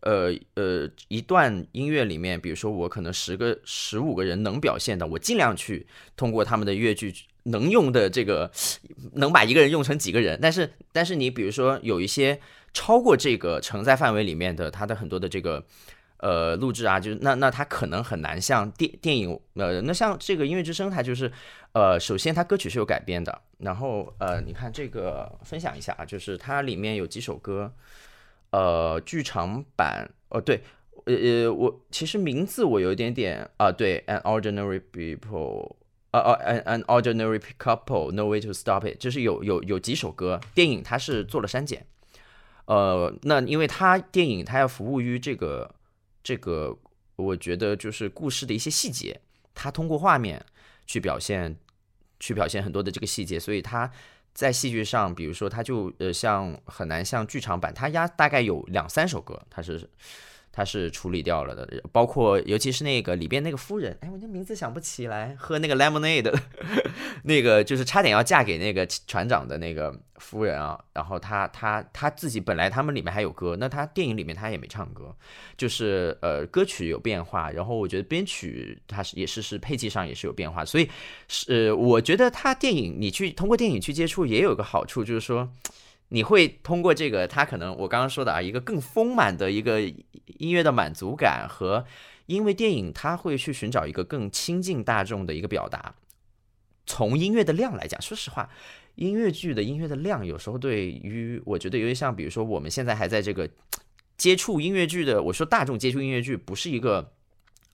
呃呃，一段音乐里面，比如说我可能十个、十五个人能表现的，我尽量去通过他们的乐句能用的这个，能把一个人用成几个人。但是，但是你比如说有一些超过这个承载范围里面的，它的很多的这个呃录制啊，就是那那它可能很难像电电影呃，那像这个音乐之声，它就是呃，首先它歌曲是有改编的，然后呃，你看这个分享一下啊，就是它里面有几首歌。呃，剧场版哦，对，呃呃，我其实名字我有一点点啊，对，An ordinary people，啊啊，An an ordinary couple，No way to stop it，就是有有有几首歌，电影它是做了删减，呃，那因为它电影它要服务于这个这个，我觉得就是故事的一些细节，它通过画面去表现，去表现很多的这个细节，所以它。在戏剧上，比如说，他就呃像很难像剧场版，他压大概有两三首歌，他是他是处理掉了的，包括尤其是那个里边那个夫人，哎，我这名字想不起来，喝那个 lemonade，那个就是差点要嫁给那个船长的那个夫人啊。然后他他他自己本来他们里面还有歌，那他电影里面他也没唱歌，就是呃歌曲有变化，然后我觉得编曲他是也是是配器上也是有变化，所以是我觉得他电影你去通过电影去接触也有个好处，就是说。你会通过这个，他可能我刚刚说的啊，一个更丰满的一个音乐的满足感和，因为电影它会去寻找一个更亲近大众的一个表达。从音乐的量来讲，说实话，音乐剧的音乐的量有时候对于我觉得有点像，比如说我们现在还在这个接触音乐剧的，我说大众接触音乐剧不是一个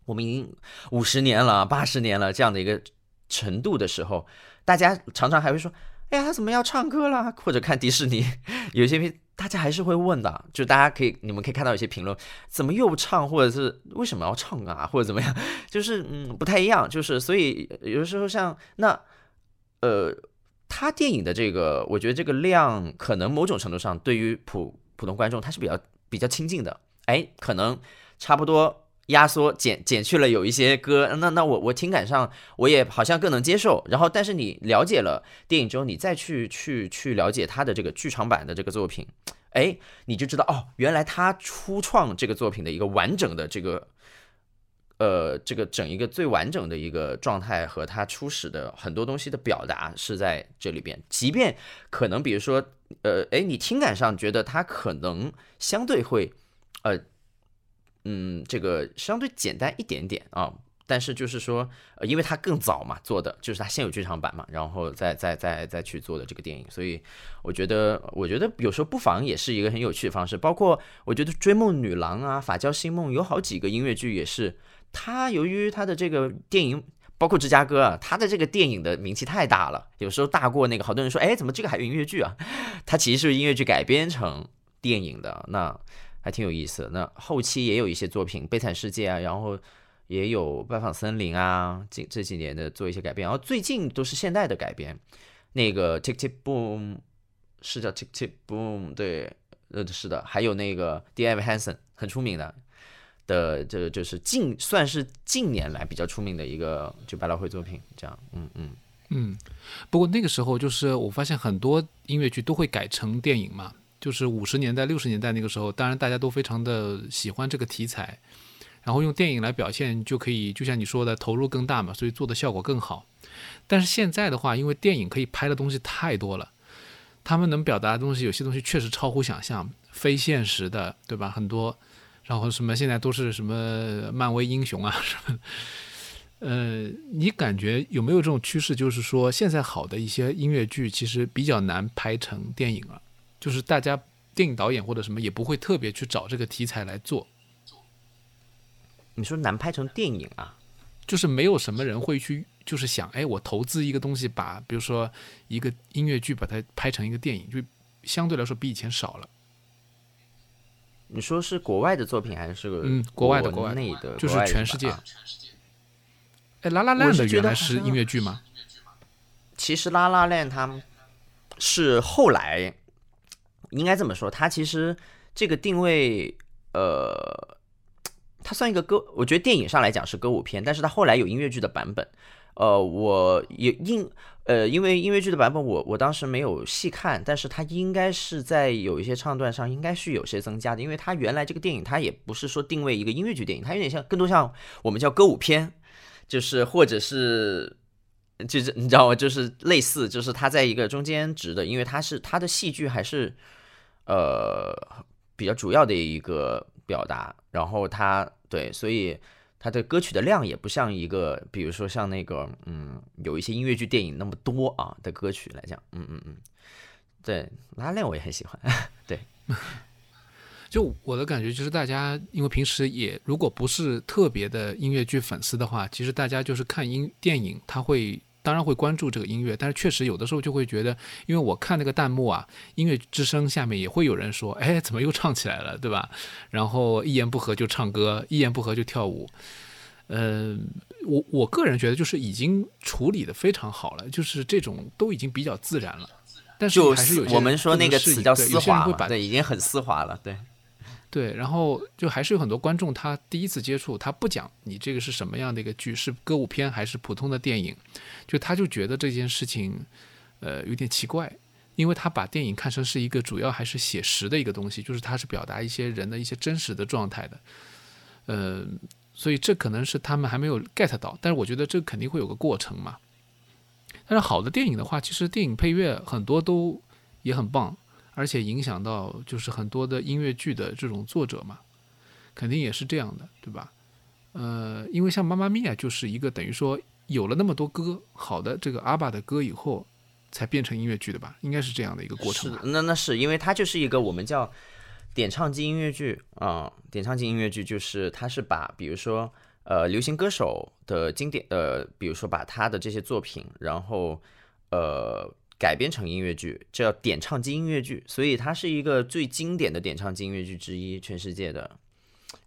我们已经五十年了、八十年了这样的一个程度的时候，大家常常还会说。哎呀，他怎么要唱歌了？或者看迪士尼，有些大家还是会问的，就大家可以，你们可以看到有些评论，怎么又唱，或者是为什么要唱啊，或者怎么样，就是嗯不太一样，就是所以有的时候像那，呃，他电影的这个，我觉得这个量可能某种程度上对于普普通观众他是比较比较亲近的，哎，可能差不多。压缩减减去了有一些歌，那那我我听感上我也好像更能接受。然后，但是你了解了电影之后，你再去去去了解他的这个剧场版的这个作品，哎，你就知道哦，原来他初创这个作品的一个完整的这个，呃，这个整一个最完整的一个状态和他初始的很多东西的表达是在这里边。即便可能比如说，呃，哎，你听感上觉得他可能相对会，呃。嗯，这个相对简单一点点啊，但是就是说，呃，因为它更早嘛做的，就是它先有剧场版嘛，然后再再再再去做的这个电影，所以我觉得，我觉得有时候不妨也是一个很有趣的方式。包括我觉得《追梦女郎》啊，《法教新梦》有好几个音乐剧也是，它由于它的这个电影，包括芝加哥啊，它的这个电影的名气太大了，有时候大过那个，好多人说，哎，怎么这个还有音乐剧啊？它其实是音乐剧改编成电影的，那。还挺有意思的。那后期也有一些作品，《悲惨世界》啊，然后也有《拜访森林》啊，这这几年的做一些改编。然后最近都是现代的改编。那个《Tick Tick Boom》是叫《Tick Tick Boom》，对，呃，是的。还有那个 D.F. Hansen 很出名的的，这就是近算是近年来比较出名的一个就百老汇作品。这样，嗯嗯嗯。不过那个时候就是我发现很多音乐剧都会改成电影嘛。就是五十年代、六十年代那个时候，当然大家都非常的喜欢这个题材，然后用电影来表现就可以，就像你说的，投入更大嘛，所以做的效果更好。但是现在的话，因为电影可以拍的东西太多了，他们能表达的东西有些东西确实超乎想象，非现实的，对吧？很多，然后什么现在都是什么漫威英雄啊 什么，呃，你感觉有没有这种趋势？就是说现在好的一些音乐剧其实比较难拍成电影了。就是大家电影导演或者什么也不会特别去找这个题材来做。你说难拍成电影啊？就是没有什么人会去，就是想，哎，我投资一个东西，把比如说一个音乐剧把它拍成一个电影，就相对来说比以前少了。你说是国外的作品还是个嗯国外的国内的？就是全世界。哎，拉拉链的原来是音乐剧吗？其实拉拉链他们是后来。应该这么说，它其实这个定位，呃，它算一个歌，我觉得电影上来讲是歌舞片，但是它后来有音乐剧的版本，呃，我也应，呃，因为音乐剧的版本我我当时没有细看，但是它应该是在有一些唱段上应该是有些增加的，因为它原来这个电影它也不是说定位一个音乐剧电影，它有点像更多像我们叫歌舞片，就是或者是。就是你知道吗？就是类似，就是它在一个中间值的，因为它是它的戏剧还是。呃，比较主要的一个表达，然后它对，所以它的歌曲的量也不像一个，比如说像那个，嗯，有一些音乐剧电影那么多啊的歌曲来讲，嗯嗯嗯，对，拉链我也很喜欢，对，就我的感觉就是大家因为平时也如果不是特别的音乐剧粉丝的话，其实大家就是看音电影，他会。当然会关注这个音乐，但是确实有的时候就会觉得，因为我看那个弹幕啊，音乐之声下面也会有人说，哎，怎么又唱起来了，对吧？然后一言不合就唱歌，一言不合就跳舞。呃，我我个人觉得就是已经处理的非常好了，就是这种都已经比较自然了。但是还是有我们说那个词叫丝滑对，已经很丝滑了，对。对，然后就还是有很多观众他第一次接触，他不讲你这个是什么样的一个剧，是歌舞片还是普通的电影，就他就觉得这件事情，呃，有点奇怪，因为他把电影看成是一个主要还是写实的一个东西，就是它是表达一些人的一些真实的状态的，呃，所以这可能是他们还没有 get 到，但是我觉得这肯定会有个过程嘛。但是好的电影的话，其实电影配乐很多都也很棒。而且影响到就是很多的音乐剧的这种作者嘛，肯定也是这样的，对吧？呃，因为像《妈妈咪呀》就是一个等于说有了那么多歌，好的这个阿爸的歌以后，才变成音乐剧的吧？应该是这样的一个过程。是，那那是因为它就是一个我们叫点唱机音乐剧啊，点唱机音乐剧就是它是把比如说呃流行歌手的经典呃，比如说把他的这些作品，然后呃。改编成音乐剧，叫点唱机音乐剧，所以它是一个最经典的点唱机音乐剧之一，全世界的。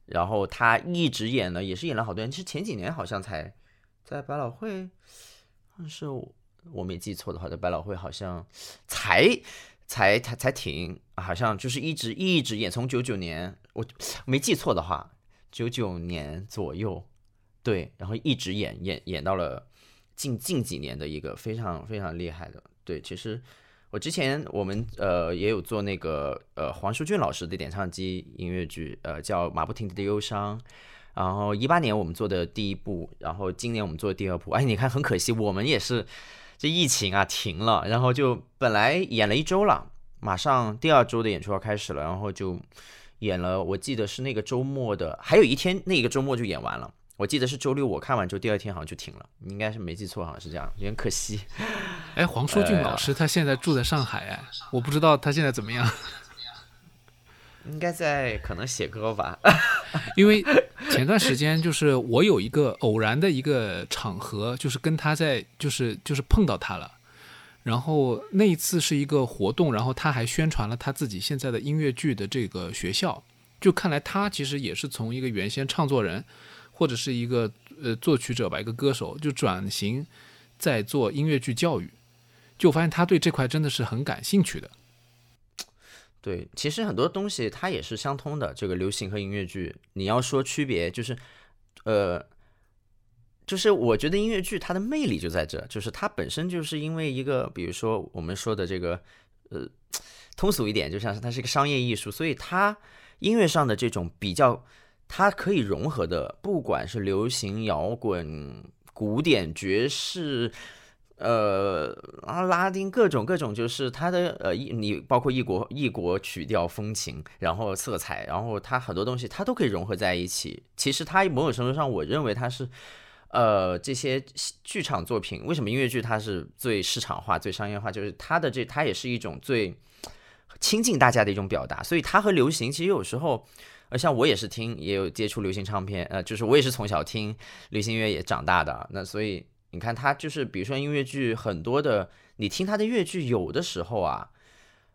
然后他一直演了，也是演了好多年，是前几年好像才在百老汇，是我没记错的话，在百老汇好像才才才才停，好像就是一直一直演，从九九年我没记错的话，九九年左右，对，然后一直演演演到了近近几年的一个非常非常厉害的。对，其实我之前我们呃也有做那个呃黄舒骏老师的点唱机音乐剧，呃叫马不停蹄的忧伤，然后一八年我们做的第一部，然后今年我们做的第二部，哎，你看很可惜，我们也是这疫情啊停了，然后就本来演了一周了，马上第二周的演出要开始了，然后就演了，我记得是那个周末的，还有一天那个周末就演完了。我记得是周六，我看完之后第二天好像就停了，应该是没记错，好像是这样，有点可惜。哎，黄舒骏老师他现在住在上海，哎，我不知道他现在怎么样。应该在可能写歌吧。因为前段时间就是我有一个偶然的一个场合，就是跟他在就是就是碰到他了，然后那一次是一个活动，然后他还宣传了他自己现在的音乐剧的这个学校，就看来他其实也是从一个原先唱作人。或者是一个呃作曲者吧，一个歌手就转型在做音乐剧教育，就发现他对这块真的是很感兴趣的。对，其实很多东西它也是相通的。这个流行和音乐剧，你要说区别，就是呃，就是我觉得音乐剧它的魅力就在这，就是它本身就是因为一个，比如说我们说的这个呃通俗一点，就像是它是一个商业艺术，所以它音乐上的这种比较。它可以融合的，不管是流行、摇滚、古典、爵士，呃，啊，拉丁各种各种，就是它的呃，异你包括异国异国曲调风情，然后色彩，然后它很多东西它都可以融合在一起。其实它某种程度上，我认为它是，呃，这些剧场作品为什么音乐剧它是最市场化、最商业化，就是它的这它也是一种最亲近大家的一种表达。所以它和流行其实有时候。呃，像我也是听，也有接触流行唱片，呃，就是我也是从小听流行音乐也长大的。那所以你看，它就是比如说音乐剧，很多的你听它的乐剧，有的时候啊，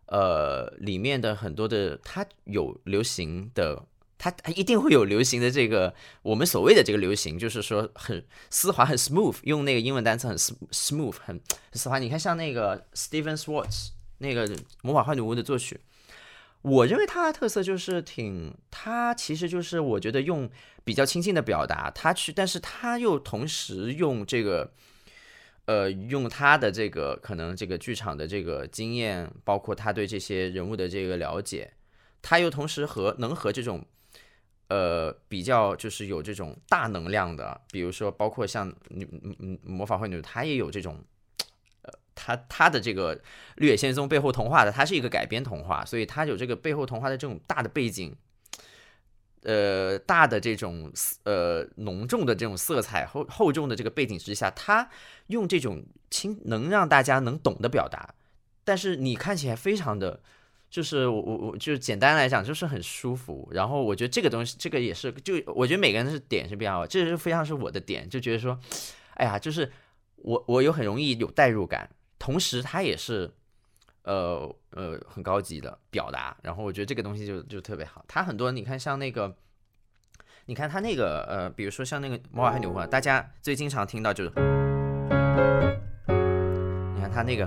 呃，里面的很多的它有流行的，它它一定会有流行的这个我们所谓的这个流行，就是说很丝滑、很 smooth，用那个英文单词很 smooth、很丝滑。你看像那个 Steven Swartz 那个魔法坏女巫的作曲。我认为他的特色就是挺，他其实就是我觉得用比较亲近的表达，他去，但是他又同时用这个，呃，用他的这个可能这个剧场的这个经验，包括他对这些人物的这个了解，他又同时和能和这种，呃，比较就是有这种大能量的，比如说包括像女嗯魔法会女，她也有这种。他他的这个《绿野仙踪》背后童话的，它是一个改编童话，所以它有这个背后童话的这种大的背景，呃，大的这种呃浓重的这种色彩厚厚重的这个背景之下，他用这种轻能让大家能懂的表达，但是你看起来非常的，就是我我我就简单来讲就是很舒服。然后我觉得这个东西，这个也是就我觉得每个人是点是不一样，这是非常是我的点，就觉得说，哎呀，就是我我有很容易有代入感。同时，它也是，呃呃，很高级的表达。然后我觉得这个东西就就特别好。它很多，你看像那个，你看它那个，呃，比如说像那个《魔法和女巫》，大家最经常听到就是，你看它那个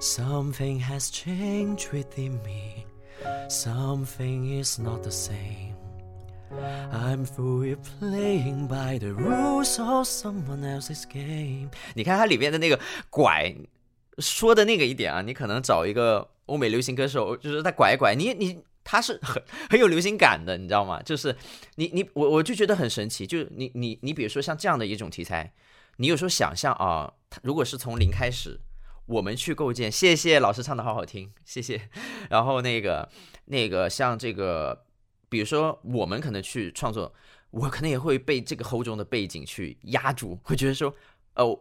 ，Something has changed within me。Something is not the same. I'm through playing by the rules of someone else's game。你看它里面的那个拐说的那个一点啊，你可能找一个欧美流行歌手，就是他拐一拐，你你他是很很有流行感的，你知道吗？就是你你我我就觉得很神奇，就是你你你比如说像这样的一种题材，你有时候想象啊，他如果是从零开始，我们去构建，谢谢老师唱的好好听，谢谢。然后那个那个像这个。比如说，我们可能去创作，我可能也会被这个厚重的背景去压住，会觉得说，哦，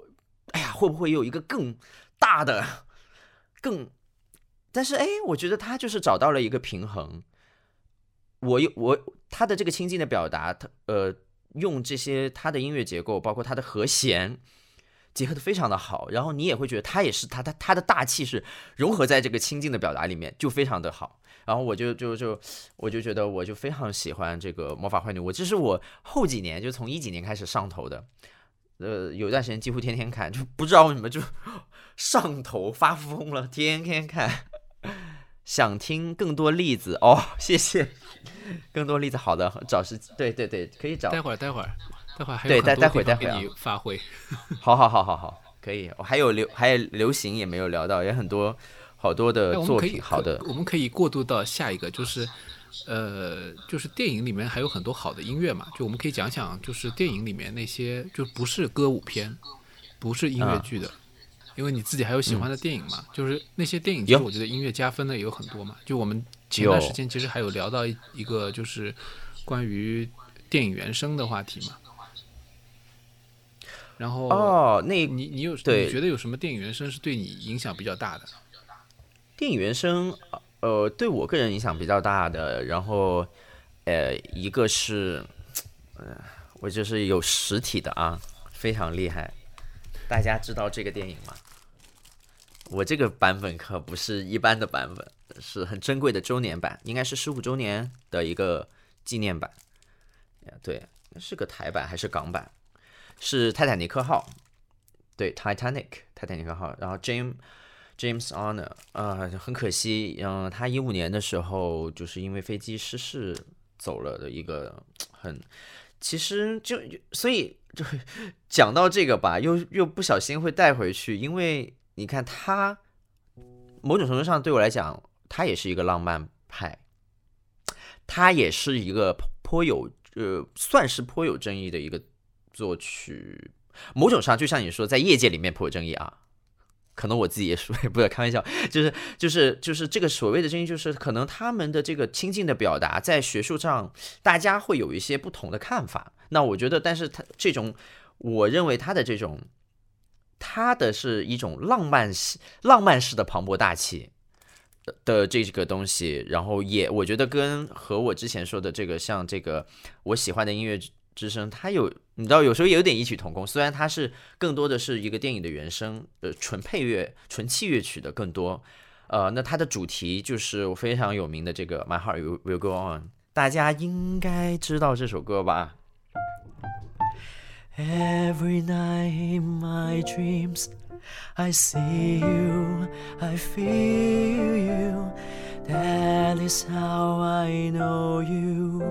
哎呀，会不会有一个更大的、更……但是，哎，我觉得他就是找到了一个平衡。我有我他的这个亲近的表达，他呃，用这些他的音乐结构，包括他的和弦。结合的非常的好，然后你也会觉得他也是他他他的大气是融合在这个亲近的表达里面，就非常的好。然后我就就就我就觉得我就非常喜欢这个魔法坏女。我这是我后几年就从一几年开始上头的，呃，有段时间几乎天天看，就不知道为什么就 上头发疯了，天天看。想听更多例子哦，谢谢，更多例子，好的，找时对对对，可以找。待会儿待会儿。待会儿还有待待会待会你发挥，好好好好好，可以。我还有流还有流行也没有聊到，也很多好多的作品。好的，我们可以过渡到下一个，就是呃，就是电影里面还有很多好的音乐嘛，就我们可以讲讲，就是电影里面那些就不是歌舞片，不是音乐剧的，因为你自己还有喜欢的电影嘛，就是那些电影，其实我觉得音乐加分的也有很多嘛。就我们前段时间其实还有聊到一个，就是关于电影原声的话题嘛。然后哦，那你你有你觉得有什么电影原声是对你影响比较大的？电影原声，呃，对我个人影响比较大的，然后呃，一个是，呃，我就是有实体的啊，非常厉害。大家知道这个电影吗？我这个版本可不是一般的版本，是很珍贵的周年版，应该是十五周年的一个纪念版。对，是个台版还是港版？是泰坦尼克号，对，Titanic，泰坦尼克号。然后 jam James Honor，啊，很可惜，嗯，他一五年的时候就是因为飞机失事走了的一个很，其实就所以就讲到这个吧，又又不小心会带回去，因为你看他某种程度上对我来讲，他也是一个浪漫派，他也是一个颇有呃，算是颇有争议的一个。作曲，某种上就像你说，在业界里面颇有争议啊。可能我自己也说，不要开玩笑，就是就是就是这个所谓的争议，就是可能他们的这个亲近的表达，在学术上大家会有一些不同的看法。那我觉得，但是他这种，我认为他的这种，他的是一种浪漫式、浪漫式的磅礴大气的这个东西。然后也，我觉得跟和我之前说的这个，像这个我喜欢的音乐。之声，它有你知道，有时候也有点异曲同工。虽然它是更多的是一个电影的原声，呃，纯配乐、纯器乐曲的更多。呃，那它的主题就是非常有名的这个《My Heart Will Go On》，大家应该知道这首歌吧？Every night in my dreams, I see you, I feel you. That is how I know you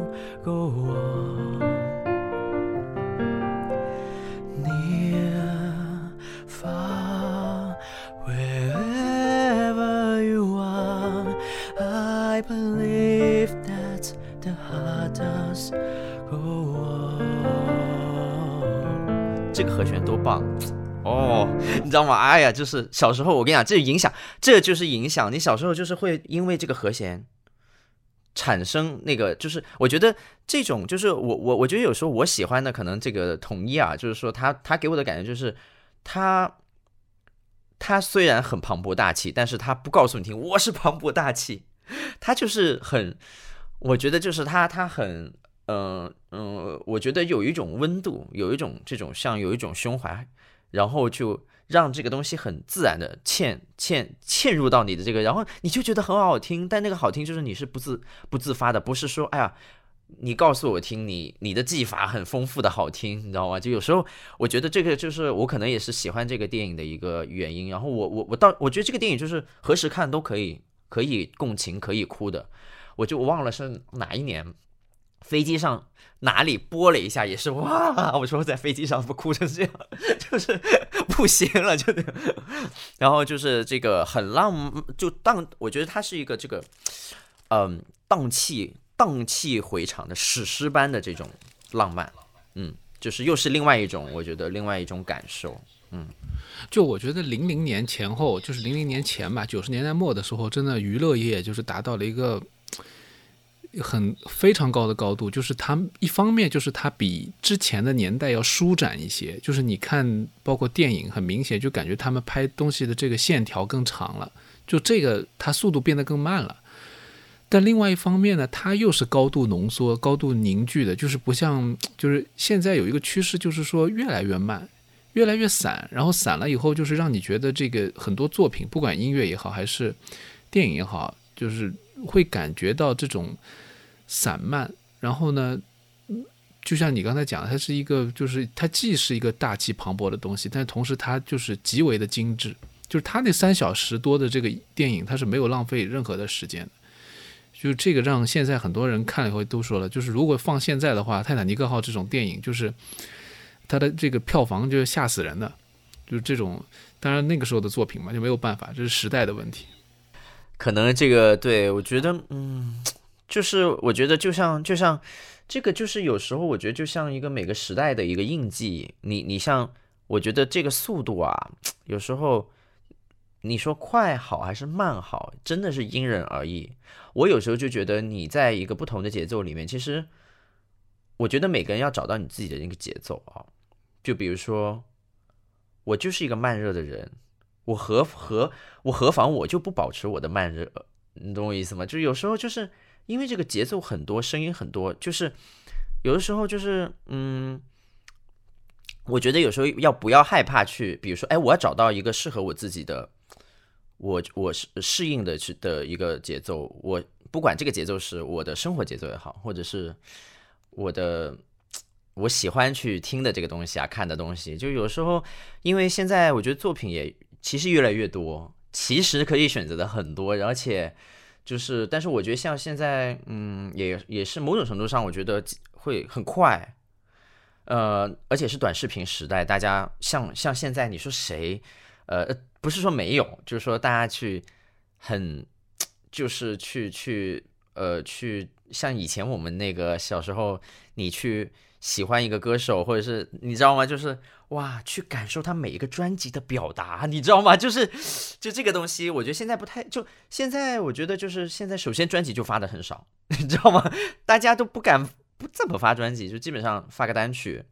go on. Heart does go on。这个和弦多棒哦，你知道吗？哎呀，就是小时候我跟你讲，这影响，这就是影响。你小时候就是会因为这个和弦产生那个，就是我觉得这种就是我我我觉得有时候我喜欢的可能这个统一啊，就是说他他给我的感觉就是他他虽然很磅礴大气，但是他不告诉你听我是磅礴大气，他就是很。我觉得就是他，他很，嗯嗯，我觉得有一种温度，有一种这种像有一种胸怀，然后就让这个东西很自然的嵌嵌嵌入到你的这个，然后你就觉得很好听。但那个好听就是你是不自不自发的，不是说哎呀，你告诉我听，你你的技法很丰富的好听，你知道吗？就有时候我觉得这个就是我可能也是喜欢这个电影的一个原因。然后我我我到我觉得这个电影就是何时看都可以。可以共情、可以哭的。我就忘了是哪一年，飞机上哪里播了一下，也是哇！我说在飞机上不哭成这样，就是不行了，就。然后就是这个很浪，就荡，我觉得它是一个这个，嗯，荡气荡气回肠的史诗般的这种浪漫，嗯，就是又是另外一种，我觉得另外一种感受，嗯。就我觉得零零年前后，就是零零年前吧，九十年代末的时候，真的娱乐业就是达到了一个很非常高的高度。就是它一方面就是它比之前的年代要舒展一些，就是你看包括电影，很明显就感觉他们拍东西的这个线条更长了，就这个它速度变得更慢了。但另外一方面呢，它又是高度浓缩、高度凝聚的，就是不像就是现在有一个趋势，就是说越来越慢。越来越散，然后散了以后，就是让你觉得这个很多作品，不管音乐也好，还是电影也好，就是会感觉到这种散漫。然后呢，就像你刚才讲，它是一个，就是它既是一个大气磅礴的东西，但同时它就是极为的精致。就是它那三小时多的这个电影，它是没有浪费任何的时间的。就这个让现在很多人看了以后都说了，就是如果放现在的话，《泰坦尼克号》这种电影，就是。它的这个票房就吓死人的，就是这种，当然那个时候的作品嘛，就没有办法，这是时代的问题。可能这个对我觉得，嗯，就是我觉得就像就像这个，就是有时候我觉得就像一个每个时代的一个印记。你你像，我觉得这个速度啊，有时候你说快好还是慢好，真的是因人而异。我有时候就觉得你在一个不同的节奏里面，其实我觉得每个人要找到你自己的那个节奏啊。就比如说，我就是一个慢热的人，我何何我何妨我就不保持我的慢热，你懂我意思吗？就是有时候就是因为这个节奏很多，声音很多，就是有的时候就是嗯，我觉得有时候要不要害怕去，比如说，哎，我要找到一个适合我自己的，我我是适应的去的一个节奏，我不管这个节奏是我的生活节奏也好，或者是我的。我喜欢去听的这个东西啊，看的东西，就有时候，因为现在我觉得作品也其实越来越多，其实可以选择的很多，而且就是，但是我觉得像现在，嗯，也也是某种程度上，我觉得会很快，呃，而且是短视频时代，大家像像现在你说谁，呃，不是说没有，就是说大家去很，就是去去呃去像以前我们那个小时候，你去。喜欢一个歌手，或者是你知道吗？就是哇，去感受他每一个专辑的表达，你知道吗？就是就这个东西，我觉得现在不太就现在，我觉得就是现在，首先专辑就发的很少，你知道吗？大家都不敢不怎么发专辑，就基本上发个单曲，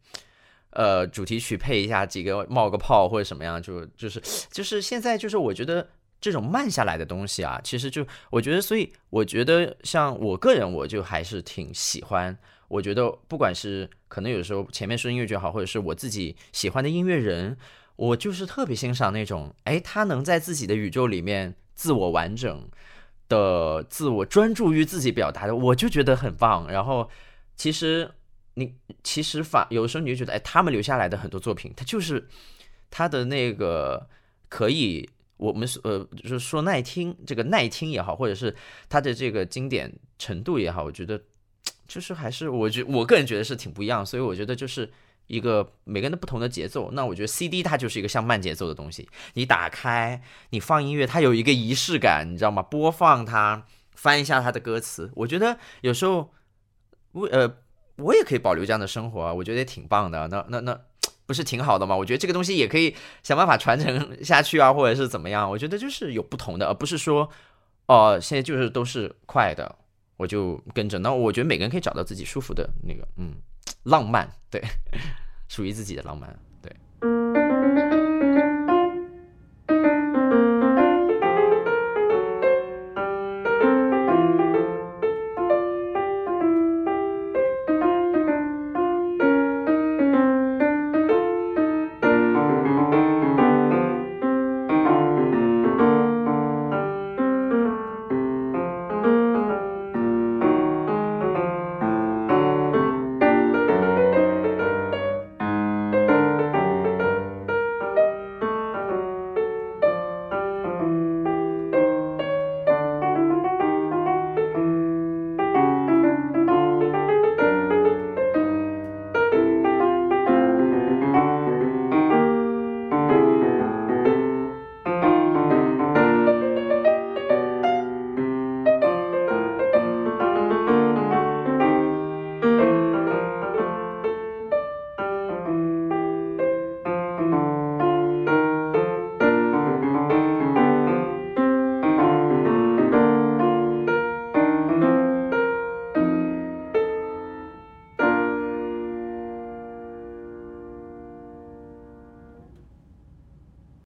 呃，主题曲配一下几个冒个泡或者什么样，就就是就是现在就是我觉得这种慢下来的东西啊，其实就我觉得，所以我觉得像我个人，我就还是挺喜欢。我觉得不管是可能有时候前面说音乐剧好，或者是我自己喜欢的音乐人，我就是特别欣赏那种，哎，他能在自己的宇宙里面自我完整的、自我专注于自己表达的，我就觉得很棒。然后其实你其实反有时候你就觉得，哎，他们留下来的很多作品，他就是他的那个可以我们呃就是说耐听，这个耐听也好，或者是他的这个经典程度也好，我觉得。就是还是我觉我个人觉得是挺不一样，所以我觉得就是一个每个人的不同的节奏。那我觉得 CD 它就是一个像慢节奏的东西，你打开你放音乐，它有一个仪式感，你知道吗？播放它，翻一下它的歌词，我觉得有时候为呃我也可以保留这样的生活啊，我觉得也挺棒的。那那那不是挺好的吗？我觉得这个东西也可以想办法传承下去啊，或者是怎么样？我觉得就是有不同的，而不是说哦现在就是都是快的。我就跟着，那我觉得每个人可以找到自己舒服的那个，嗯，浪漫，对，属于自己的浪漫。